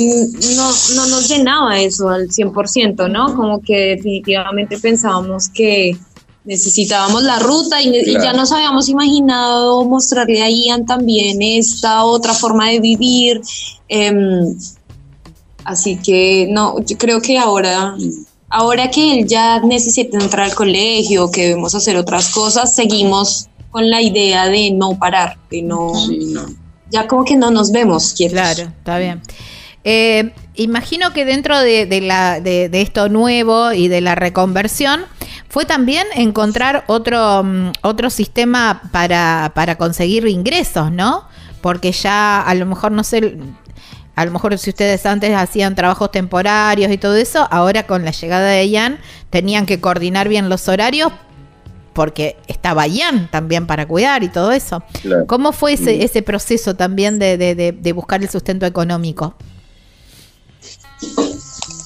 no, no nos llenaba eso al 100%, ¿no? Como que definitivamente pensábamos que necesitábamos la ruta y, y ya nos habíamos imaginado mostrarle a Ian también esta otra forma de vivir. em, así que no, yo creo que ahora ahora que él ya necesita entrar al colegio, que debemos hacer otras cosas, seguimos con la idea de no parar, de no, Sí, no. Ya como que no nos vemos quietos. Claro, está bien. Eh, imagino que dentro de, de la, de, de esto nuevo y de la reconversión fue también encontrar otro, mm, otro sistema para, para conseguir ingresos, ¿no? Porque ya a lo mejor, no sé, a lo mejor si ustedes antes hacían trabajos temporarios y todo eso, ahora con la llegada de Ian tenían que coordinar bien los horarios porque estaba Ian también para cuidar y todo eso. Claro. ¿Cómo fue ese, ese proceso también de, de- de- de buscar el sustento económico?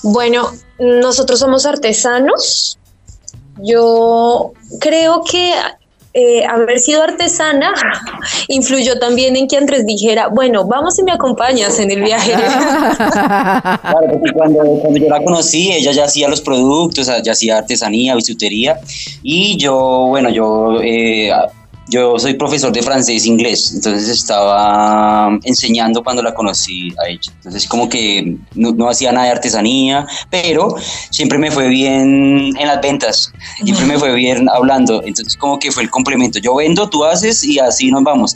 Bueno, nosotros somos artesanos. Yo creo que eh, haber sido artesana [laughs] influyó también en que Andrés dijera, bueno, vamos y me acompañas en el viaje. [laughs] Claro, porque cuando, cuando yo la conocí, ella ya hacía los productos, ya hacía artesanía, bisutería, y yo, bueno, yo, eh, yo soy profesor de francés e inglés, entonces estaba enseñando cuando la conocí a ella. Entonces como que no, no hacía nada de artesanía, pero siempre me fue bien en las ventas, siempre me fue bien hablando, entonces como que fue el complemento. Yo vendo, tú haces y así nos vamos.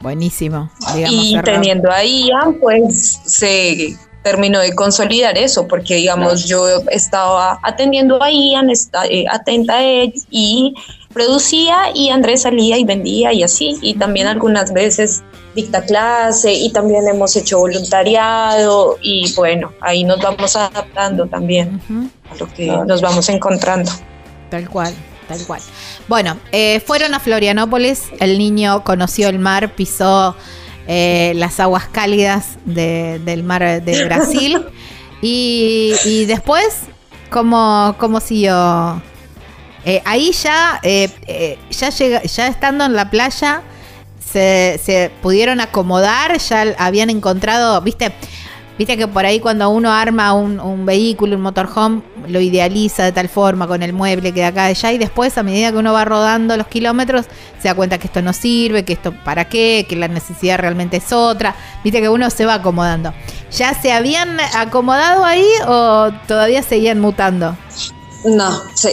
Buenísimo. digamos, y cerrado. teniendo a Ian, pues se terminó de consolidar eso, porque digamos, yo estaba atendiendo a Ian, está, eh, atenta a él y producía y Andrés salía y vendía y así, y también algunas veces dicta clase y también hemos hecho voluntariado y bueno, ahí nos vamos adaptando también a lo que nos vamos encontrando. Tal cual, tal cual. Bueno, eh, fueron a Florianópolis, el niño conoció el mar, pisó eh, las aguas cálidas de- del mar de [laughs] Brasil y, y después, ¿cómo, cómo siguió? Eh, ahí ya, eh, eh, ya, llega, ya estando en la playa, se, pudieron acomodar, ya habían encontrado, viste, viste que por ahí cuando uno arma un, un vehículo, un motorhome, lo idealiza de tal forma con el mueble que de acá de allá y después a medida que uno va rodando los kilómetros se da cuenta que esto no sirve, que esto para qué, que la necesidad realmente es otra, viste que uno se va acomodando. ¿Ya se habían acomodado ahí o todavía seguían mutando? No, sí,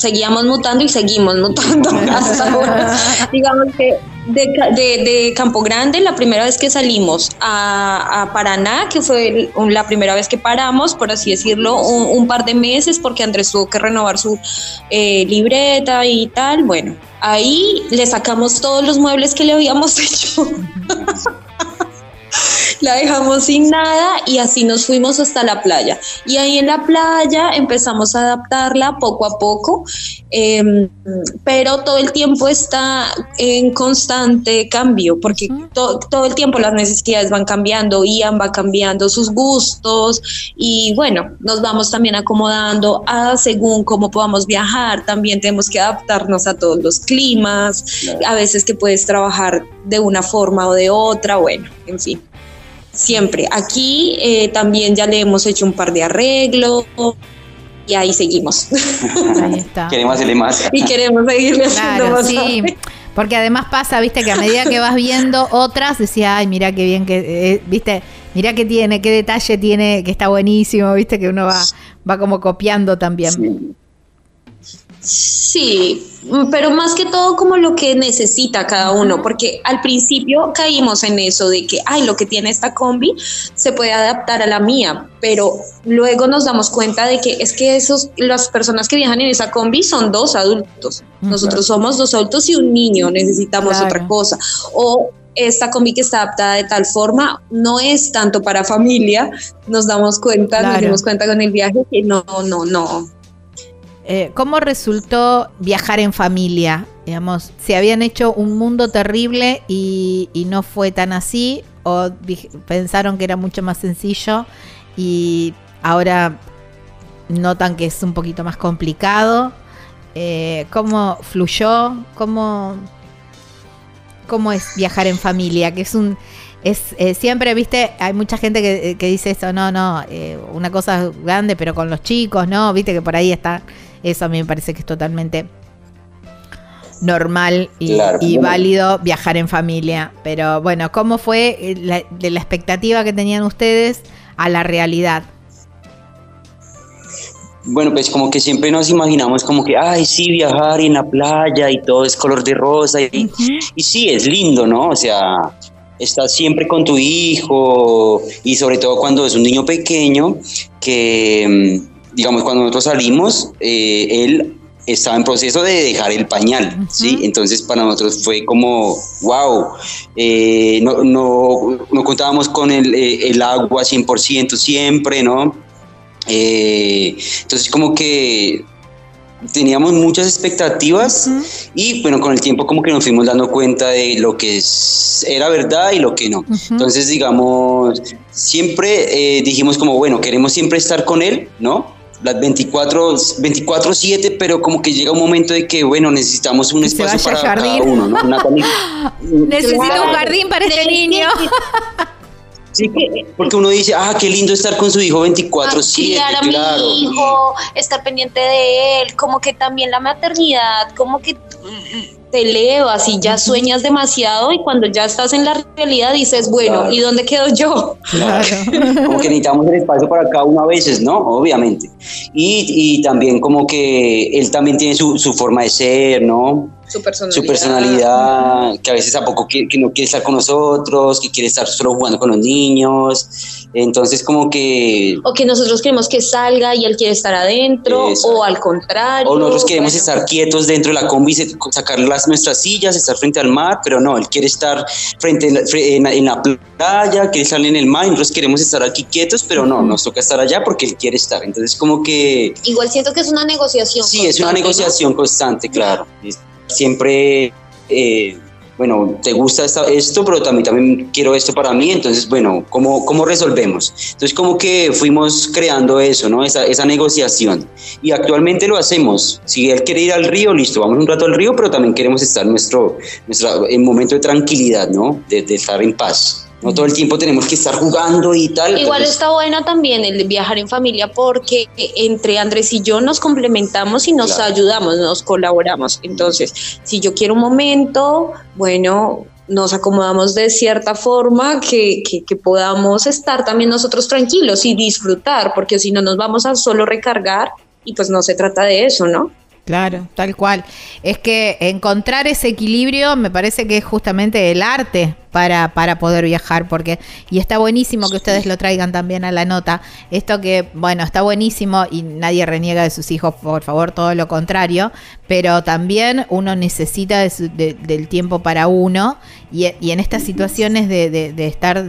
seguíamos mutando y seguimos mutando [laughs] hasta ahora. Digamos que de, de- de Campo Grande, la primera vez que salimos a, a Paraná, que fue la primera vez que paramos, por así decirlo, un, un par de meses, porque Andrés tuvo que renovar su eh, libreta y tal. Bueno, ahí le sacamos todos los muebles que le habíamos [laughs] hecho. La dejamos sin nada y así nos fuimos hasta la playa. Y ahí en la playa empezamos a adaptarla poco a poco, em, pero todo el tiempo está en constante cambio, porque to- todo el tiempo las necesidades van cambiando, Ian va cambiando sus gustos y bueno, nos vamos también acomodando a según cómo podamos viajar, también tenemos que adaptarnos a todos los climas, a veces que puedes trabajar de una forma o de otra, bueno, en fin siempre. Aquí eh, también ya le hemos hecho un par de arreglos y ahí seguimos. [laughs] Ahí está. Queremos hacerle más. y queremos seguirle haciendo Claro, más. sí. Porque además pasa, viste, que a medida que vas viendo otras, decía, ay, mira qué bien que, eh, viste, mira qué tiene, qué detalle tiene, que está buenísimo, viste, que uno va, va como copiando también. Sí, mm, pero más que todo como lo que necesita cada uno, porque al principio caímos en eso de que, ay, lo que tiene esta combi se puede adaptar a la mía, pero luego nos damos cuenta de que es que esos, las personas que viajan en esa combi son dos adultos, nosotros somos dos adultos y un niño, necesitamos Claro. otra cosa, o esta combi que está adaptada de tal forma no es tanto para familia, nos damos cuenta, nos dimos cuenta con el viaje que no, no, no, Eh, ¿Cómo resultó viajar en familia? Digamos, ¿se habían hecho un mundo terrible y, no fue tan así? ¿O pensaron que era mucho más sencillo y ahora notan que es un poquito más complicado? Eh, ¿Cómo fluyó? ¿Cómo, ¿Cómo es viajar en familia? Que es un... Es, eh, siempre, viste, hay mucha gente que, dice eso, no, no, una cosa grande, pero con los chicos, ¿no? Viste que por ahí está, eso a mí me parece que es totalmente normal y, Claro. y válido viajar en familia. Pero bueno, ¿cómo fue eh, la- de la expectativa que tenían ustedes a la realidad? Bueno, pues como que siempre nos imaginamos como que, ay, sí, viajar y en la playa y todo es color de rosa. Y, y sí, es lindo, ¿no? O sea, estás siempre con tu hijo y sobre todo cuando es un niño pequeño que, mm, digamos, cuando nosotros salimos, eh, él estaba en proceso de dejar el pañal, ¿sí? Entonces para nosotros fue como, wow, eh, no, no, no contábamos con el, eh, el agua 100% siempre, ¿no? Eh, entonces como que teníamos muchas expectativas y bueno, con el tiempo como que nos fuimos dando cuenta de lo que es- era verdad y lo que no. Entonces digamos, siempre eh, dijimos como, bueno, queremos siempre estar con él, ¿no? Las 24, 24/7, pero como que llega un momento de que, bueno, necesitamos un espacio para cada uno, ¿no? Natalie, [laughs] Necesito un jardín para este niño. sí, que- porque uno dice, ah, qué lindo estar con su hijo 24/7, criar a claro. mi hijo, estar pendiente de él, como que también la maternidad, como que te elevas y ya sueñas demasiado y cuando ya estás en la realidad dices, bueno, Claro. ¿y dónde quedo yo? [laughs] como que necesitamos el espacio para cada uno a veces, ¿no? Obviamente. Y, y también como que él también tiene su, su forma de ser, ¿no? Su personalidad. Su personalidad, que a veces tampoco quiere, que no quiere estar con nosotros, que quiere estar solo jugando con los niños. Entonces como que... O que nosotros queremos que salga y él quiere estar adentro, Exacto. o al contrario. O nosotros queremos bueno. estar quietos dentro de la combi, sacar las, nuestras sillas, estar frente al mar, pero no, él quiere estar frente en la, en la- playa, quiere estar en el mar, y nosotros queremos estar aquí quietos, pero no, nos toca estar allá porque él quiere estar. Entonces como que Igual siento que es una negociación. Sí, es una negociación constante, claro. Siempre, eh, bueno, te gusta esto, pero también, también quiero esto para mí, entonces, bueno, ¿cómo, cómo resolvemos? Entonces, como que fuimos creando eso, ¿no? Esa, esa negociación. Y actualmente lo hacemos. Si él quiere ir al río, listo, vamos un rato al río, pero también queremos estar nuestro, nuestra, en momento de tranquilidad, ¿no? De estar en paz. No todo el tiempo tenemos que estar jugando y tal. Igual entonces- está bueno también el viajar en familia porque entre Andrés y yo nos complementamos y nos Claro. ayudamos, nos colaboramos. Entonces, si yo quiero un momento, bueno, nos acomodamos de cierta forma que, que, que podamos estar también nosotros tranquilos y disfrutar, porque si no nos vamos a solo recargar y pues no se trata de eso, ¿no? Claro, tal cual. Es que encontrar ese equilibrio me parece que es justamente el arte para, para poder viajar, porque, y está buenísimo que ustedes lo traigan también a la nota. Esto que, bueno, está buenísimo y nadie reniega de sus hijos, por favor, todo lo contrario, pero también uno necesita de su- de- del tiempo para uno y, en estas situaciones de, de- estar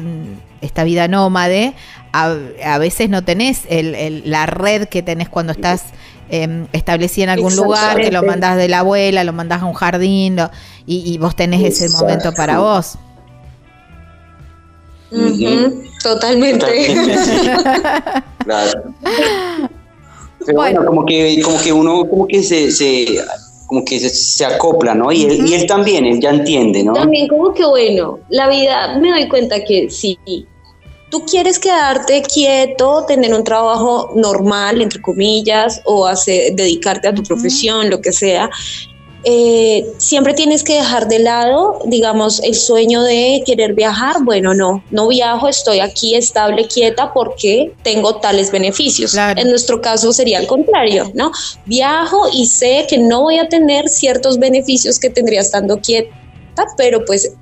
esta vida nómade, a, veces no tenés el- la red que tenés cuando estás eh, establecida en algún lugar, que lo mandás de la abuela, lo mandás a un jardín lo- y, y vos tenés ese momento para vos. Totalmente. [laughs] Claro. Pero bueno, como que, como que uno como que se, se como que se, se acopla, ¿no? Y, él, y él también, él ya entiende, ¿no? También como que bueno, la vida me doy cuenta que si tú quieres quedarte quieto, tener un trabajo normal, entre comillas, o hacer, dedicarte a tu profesión, lo que sea, eh, siempre tienes que dejar de lado, digamos, el sueño de querer viajar. Bueno, no, no viajo, estoy aquí estable, quieta, porque tengo tales beneficios. En nuestro caso sería al contrario, ¿no? Viajo y sé que no voy a tener ciertos beneficios que tendría estando quieta, pero pues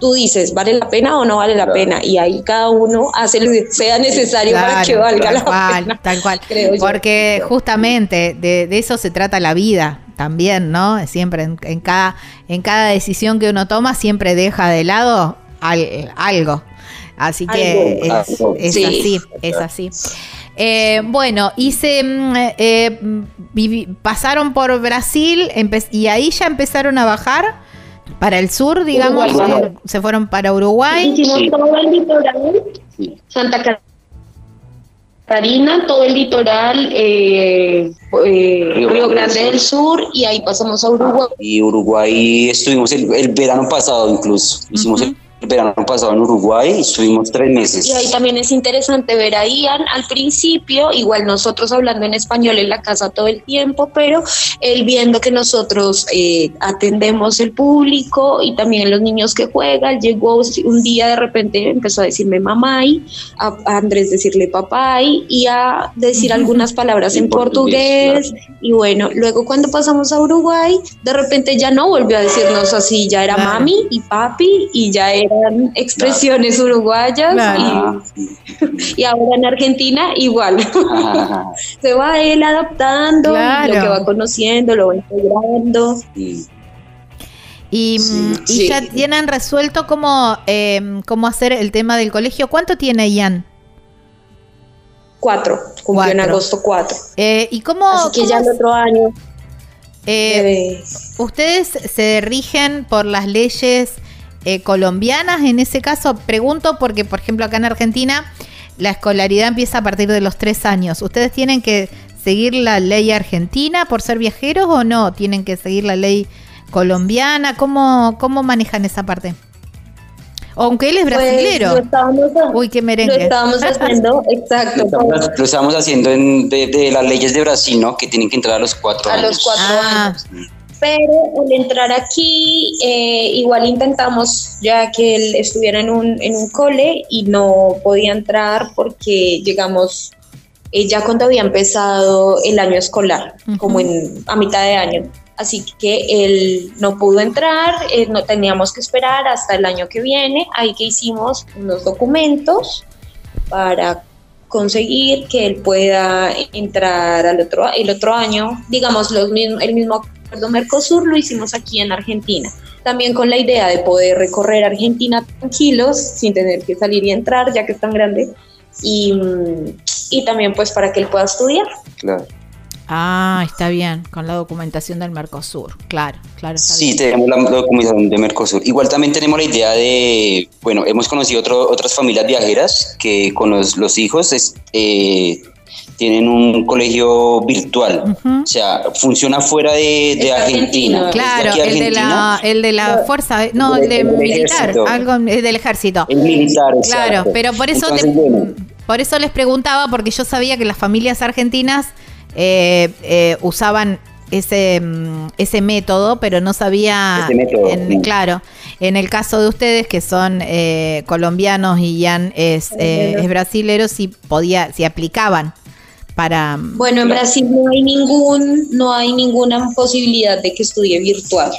tú dices, ¿vale la pena o no vale la pena? Y ahí cada uno hace lo que sea necesario para que valga la cual, pena. Tal cual. creo yo. Porque justamente de, de eso se trata la vida también, ¿no? Siempre en, en cada, en cada decisión que uno toma, siempre deja de lado al- algo. Así que Algo. es, Algo. es Sí. así, es así. Eh, bueno, y se mm, eh, vivi- pasaron por Brasil y ahí ya empezaron a bajar para el sur, digamos, Uruguay. se fueron para Uruguay. Hicimos todo el litoral, Santa Catarina, todo el litoral, eh, eh, Río Río Grande del Sur y ahí pasamos a Uruguay. Y Uruguay estuvimos el, el verano pasado incluso. Hicimos el verano pasado en Uruguay y estuvimos tres meses. Y ahí también es interesante ver a Ian al principio, igual nosotros hablando en español en la casa todo el tiempo, pero él viendo que nosotros eh, atendemos el público y también los niños que juegan, llegó un día de repente empezó a decirme mamay, a, a Andrés decirle papay y a decir algunas palabras en, portugués. Y bueno, luego cuando pasamos a Uruguay, de repente ya no volvió a decirnos así, ya era mami y papi y ya eran expresiones uruguayas Claro. y, y ahora en Argentina igual. [laughs] Se va él adaptando, Claro. lo que va conociendo, lo va integrando. Y, mm, y Sí. ya tienen resuelto cómo, eh, cómo hacer el tema del colegio. ¿Cuánto tiene Ian? Cuatro, cumplió en agosto cuatro. Eh, ¿Y cómo? Así que cómo ya el otro año. eh, ¿Ustedes se rigen por las leyes eh, colombianas en ese caso? Pregunto porque, por ejemplo, acá en Argentina la escolaridad empieza a partir de los tres años. ¿Ustedes tienen que seguir la ley argentina por ser viajeros o no? ¿Tienen que seguir la ley colombiana? ¿Cómo, cómo manejan esa parte? Aunque él es Pues, brasilero. lo Uy, qué lo merengue. estábamos haciendo, [laughs] exacto, Lo estamos haciendo en, de, de las leyes de Brasil, ¿no? Que tienen que entrar a los cuatro a años. los cuatro Ah. años. Pero al entrar aquí, eh, igual intentamos ya que él estuviera en un, en un cole y no podía entrar porque llegamos eh, ya cuando había empezado el año escolar, como en, a mitad de año. Así que él no pudo entrar, eh, no teníamos que esperar hasta el año que viene. Ahí que hicimos unos documentos para conseguir que él pueda entrar al otro, el otro año, digamos, los mismos, el mismo acuerdo Mercosur lo hicimos aquí en Argentina, también con la idea de poder recorrer Argentina tranquilos, sin tener que salir y entrar, ya que es tan grande, y, y también pues para que él pueda estudiar. Claro. Ah, está bien, con la documentación del Mercosur. Claro, claro. Está Sí, bien. tenemos la documentación de Mercosur. Igual también tenemos la idea de, bueno, hemos conocido otro- otras familias viajeras que con los, los hijos es, eh, tienen un colegio virtual. O sea, funciona fuera de, de Argentina. Claro, el de, la, el de la fuerza, no, el de El militar, ejército. algo el del ejército. El militar, Claro, exacto. pero por eso, Entonces, te- bueno, por eso les preguntaba, porque yo sabía que las familias argentinas eh, eh, usaban ese, mm, ese método, pero no sabía, Ese método, en- sí. claro, en el caso de ustedes que son eh, colombianos y Ian es, eh, es brasilero, si podía, si aplicaban para... Bueno, en Brasil no hay ningún, no hay ninguna posibilidad de que estudie virtual.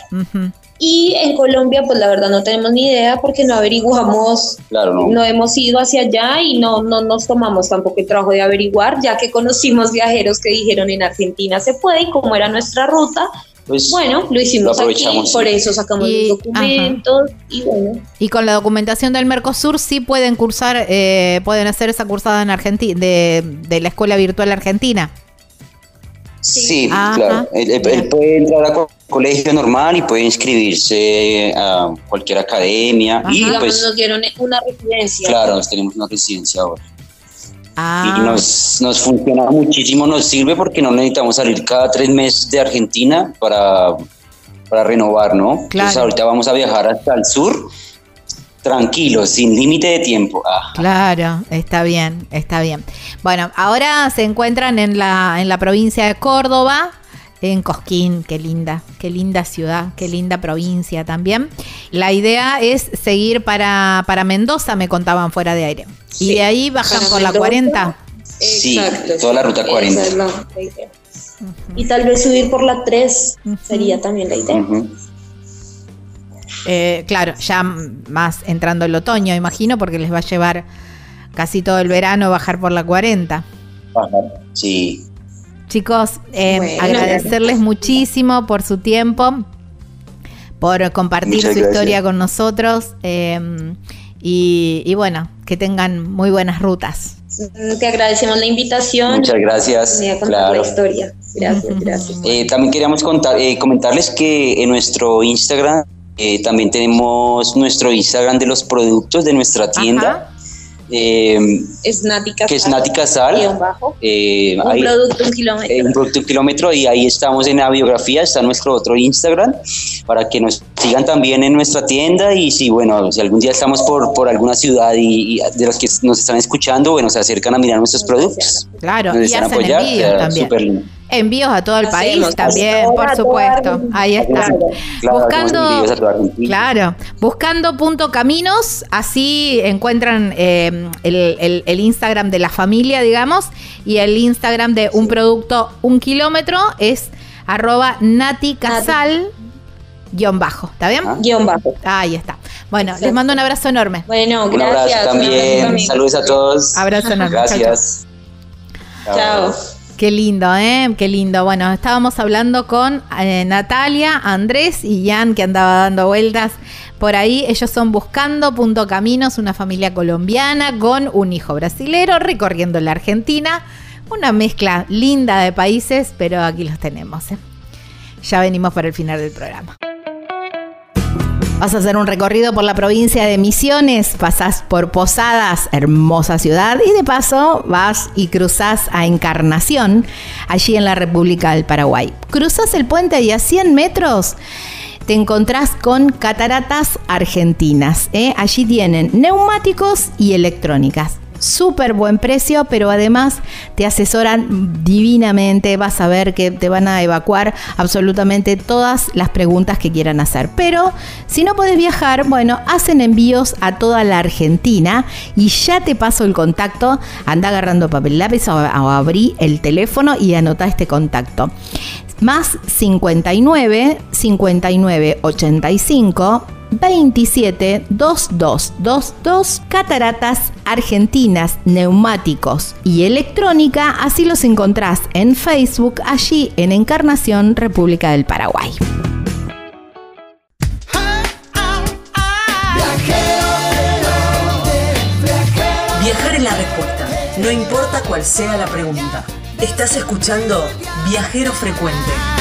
Y en Colombia, pues la verdad no tenemos ni idea porque no averiguamos, Claro, no. hemos ido hacia allá y no, no nos tomamos tampoco el trabajo de averiguar, ya que conocimos viajeros que dijeron en Argentina se puede y como era nuestra ruta, Pues, bueno, lo hicimos lo aquí, aprovechamos, por sí. eso sacamos Y- los documentos y bueno. Y con la documentación del Mercosur sí pueden cursar, eh, pueden hacer esa cursada en Argentina, de, de la escuela virtual argentina. Sí, Ajá. claro. Él, él- él puede entrar a colegio normal y puede inscribirse a cualquier academia. Ajá. Y Digamos, pues, nos dieron una residencia. claro, nos tenemos una residencia ahora. Ah, Y nos, nos funciona muchísimo, nos sirve porque no necesitamos salir cada tres meses de Argentina para, para renovar, ¿no? Entonces Claro. ahorita vamos a viajar hasta el sur, tranquilos, sin límite de tiempo. Ah, Claro, está bien, está bien. Bueno, ahora se encuentran en la, en la provincia de Córdoba, en Cosquín, qué linda, qué linda ciudad, qué linda provincia también. La idea es seguir para, para Mendoza, me contaban fuera de aire. Y de ahí bajan para por la Mendoza. 40. Sí, toda la ruta esa 40. es la- la idea. Y tal vez subir por la 3 sería también la idea. Eh, claro, ya más entrando el otoño, imagino, porque les va a llevar casi todo el verano bajar por la 40. Bajar, Sí. Chicos, eh, Bueno. agradecerles muchísimo por su tiempo, por compartir Muchas su gracias. historia con nosotros eh, y, y bueno, que tengan muy buenas rutas. Mm, Te agradecemos la invitación. Muchas gracias. Claro. la historia. Gracias, [laughs] gracias. Eh, también queríamos contar, eh, comentarles que en nuestro Instagram eh, también tenemos nuestro Instagram de los productos de nuestra tienda, eh, Es Nati que es Casal, Nati Casal. guion bajo. Eh, Un ahí- producto, un kilómetro. eh, un producto un kilómetro y ahí estamos en la biografía, está nuestro otro Instagram para que nos sigan también en nuestra tienda y si bueno, si algún día estamos por, por alguna ciudad y, y de los que nos están escuchando, bueno, se acercan a mirar nuestros productos. Claro, nos y hacen apoyar, también. lindo. Envíos a todo el Hacemos, país también, por supuesto. Ahí está. Claro, Buscando, envíos a toda Argentina. claro, buscando punto caminos, así encuentran eh, el, el- el Instagram de la familia, digamos, y el Instagram de un producto un kilómetro es arroba Nati Casal guion bajo, ¿está bien? Ah. Guión bajo. Ahí está. Bueno, les mando un abrazo enorme. Bueno, Un gracias. abrazo también, saludos a todos. Abrazo enorme. Gracias. Chao. Qué lindo, ¿eh? Qué lindo. Bueno, estábamos hablando con eh, Natalia, Andrés y Jan, que andaba dando vueltas por ahí. Ellos son Buscando Punto Caminos, una familia colombiana con un hijo brasilero recorriendo la Argentina. Una mezcla linda de países, pero aquí los tenemos. ¿eh? Ya venimos para el final del programa. Vas a hacer un recorrido por la provincia de Misiones, pasás por Posadas, hermosa ciudad, y de paso vas y cruzás a Encarnación, allí en la República del Paraguay. Cruzás el puente y a 100 metros te encontrás con cataratas argentinas. ¿eh? Allí tienen neumáticos y electrónicas. Súper buen precio, pero además te asesoran divinamente. Vas a ver que te van a evacuar absolutamente todas las preguntas que quieran hacer. Pero si no puedes viajar, bueno, hacen envíos a toda la Argentina y ya te paso el contacto. Anda agarrando papel lápiz o, o abrí el teléfono y anota este contacto. Más 59 59 85 27 22 22 Cataratas Argentinas, neumáticos y electrónica, así los encontrás en Facebook, allí en Encarnación, República del Paraguay. Viajar es la respuesta, no importa cuál sea la pregunta. Estás escuchando Viajero Frecuente.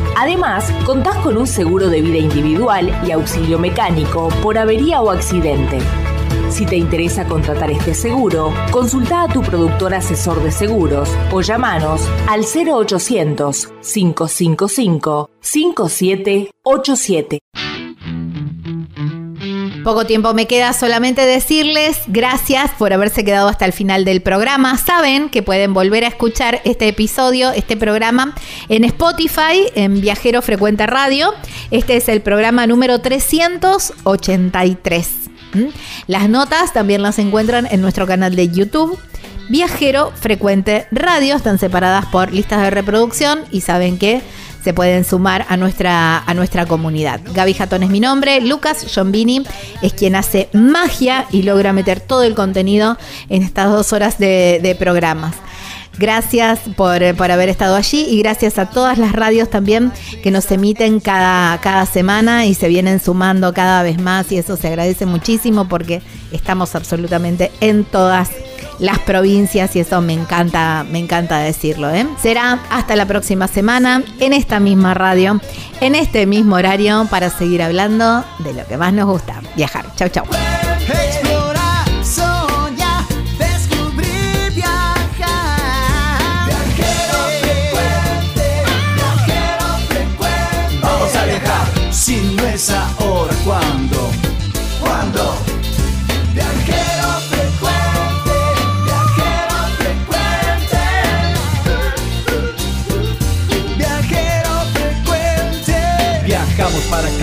Además, contás con un seguro de vida individual y auxilio mecánico por avería o accidente. Si te interesa contratar este seguro, consulta a tu productor asesor de seguros o llamanos al 0800 555 5787. Poco tiempo me queda solamente decirles gracias por haberse quedado hasta el final del programa. Saben que pueden volver a escuchar este episodio, este programa en Spotify, en Viajero Frecuente Radio. Este es el programa número 383. ¿Mm? Las notas también las encuentran en nuestro canal de YouTube. Viajero Frecuente Radio están separadas por listas de reproducción y saben que se pueden sumar a nuestra, a nuestra comunidad. Gaby Jatón es mi nombre, Lucas Giombini es quien hace magia y logra meter todo el contenido en estas dos horas de, de programas. Gracias por, por, haber estado allí y gracias a todas las radios también que nos emiten cada, cada semana y se vienen sumando cada vez más y eso se agradece muchísimo porque estamos absolutamente en todas las provincias y eso me encanta, me encanta decirlo. ¿eh? Será hasta la próxima semana en esta misma radio, en este mismo horario para seguir hablando de lo que más nos gusta, viajar. Chau, chau.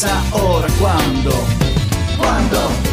pensa ora? Quando, quando?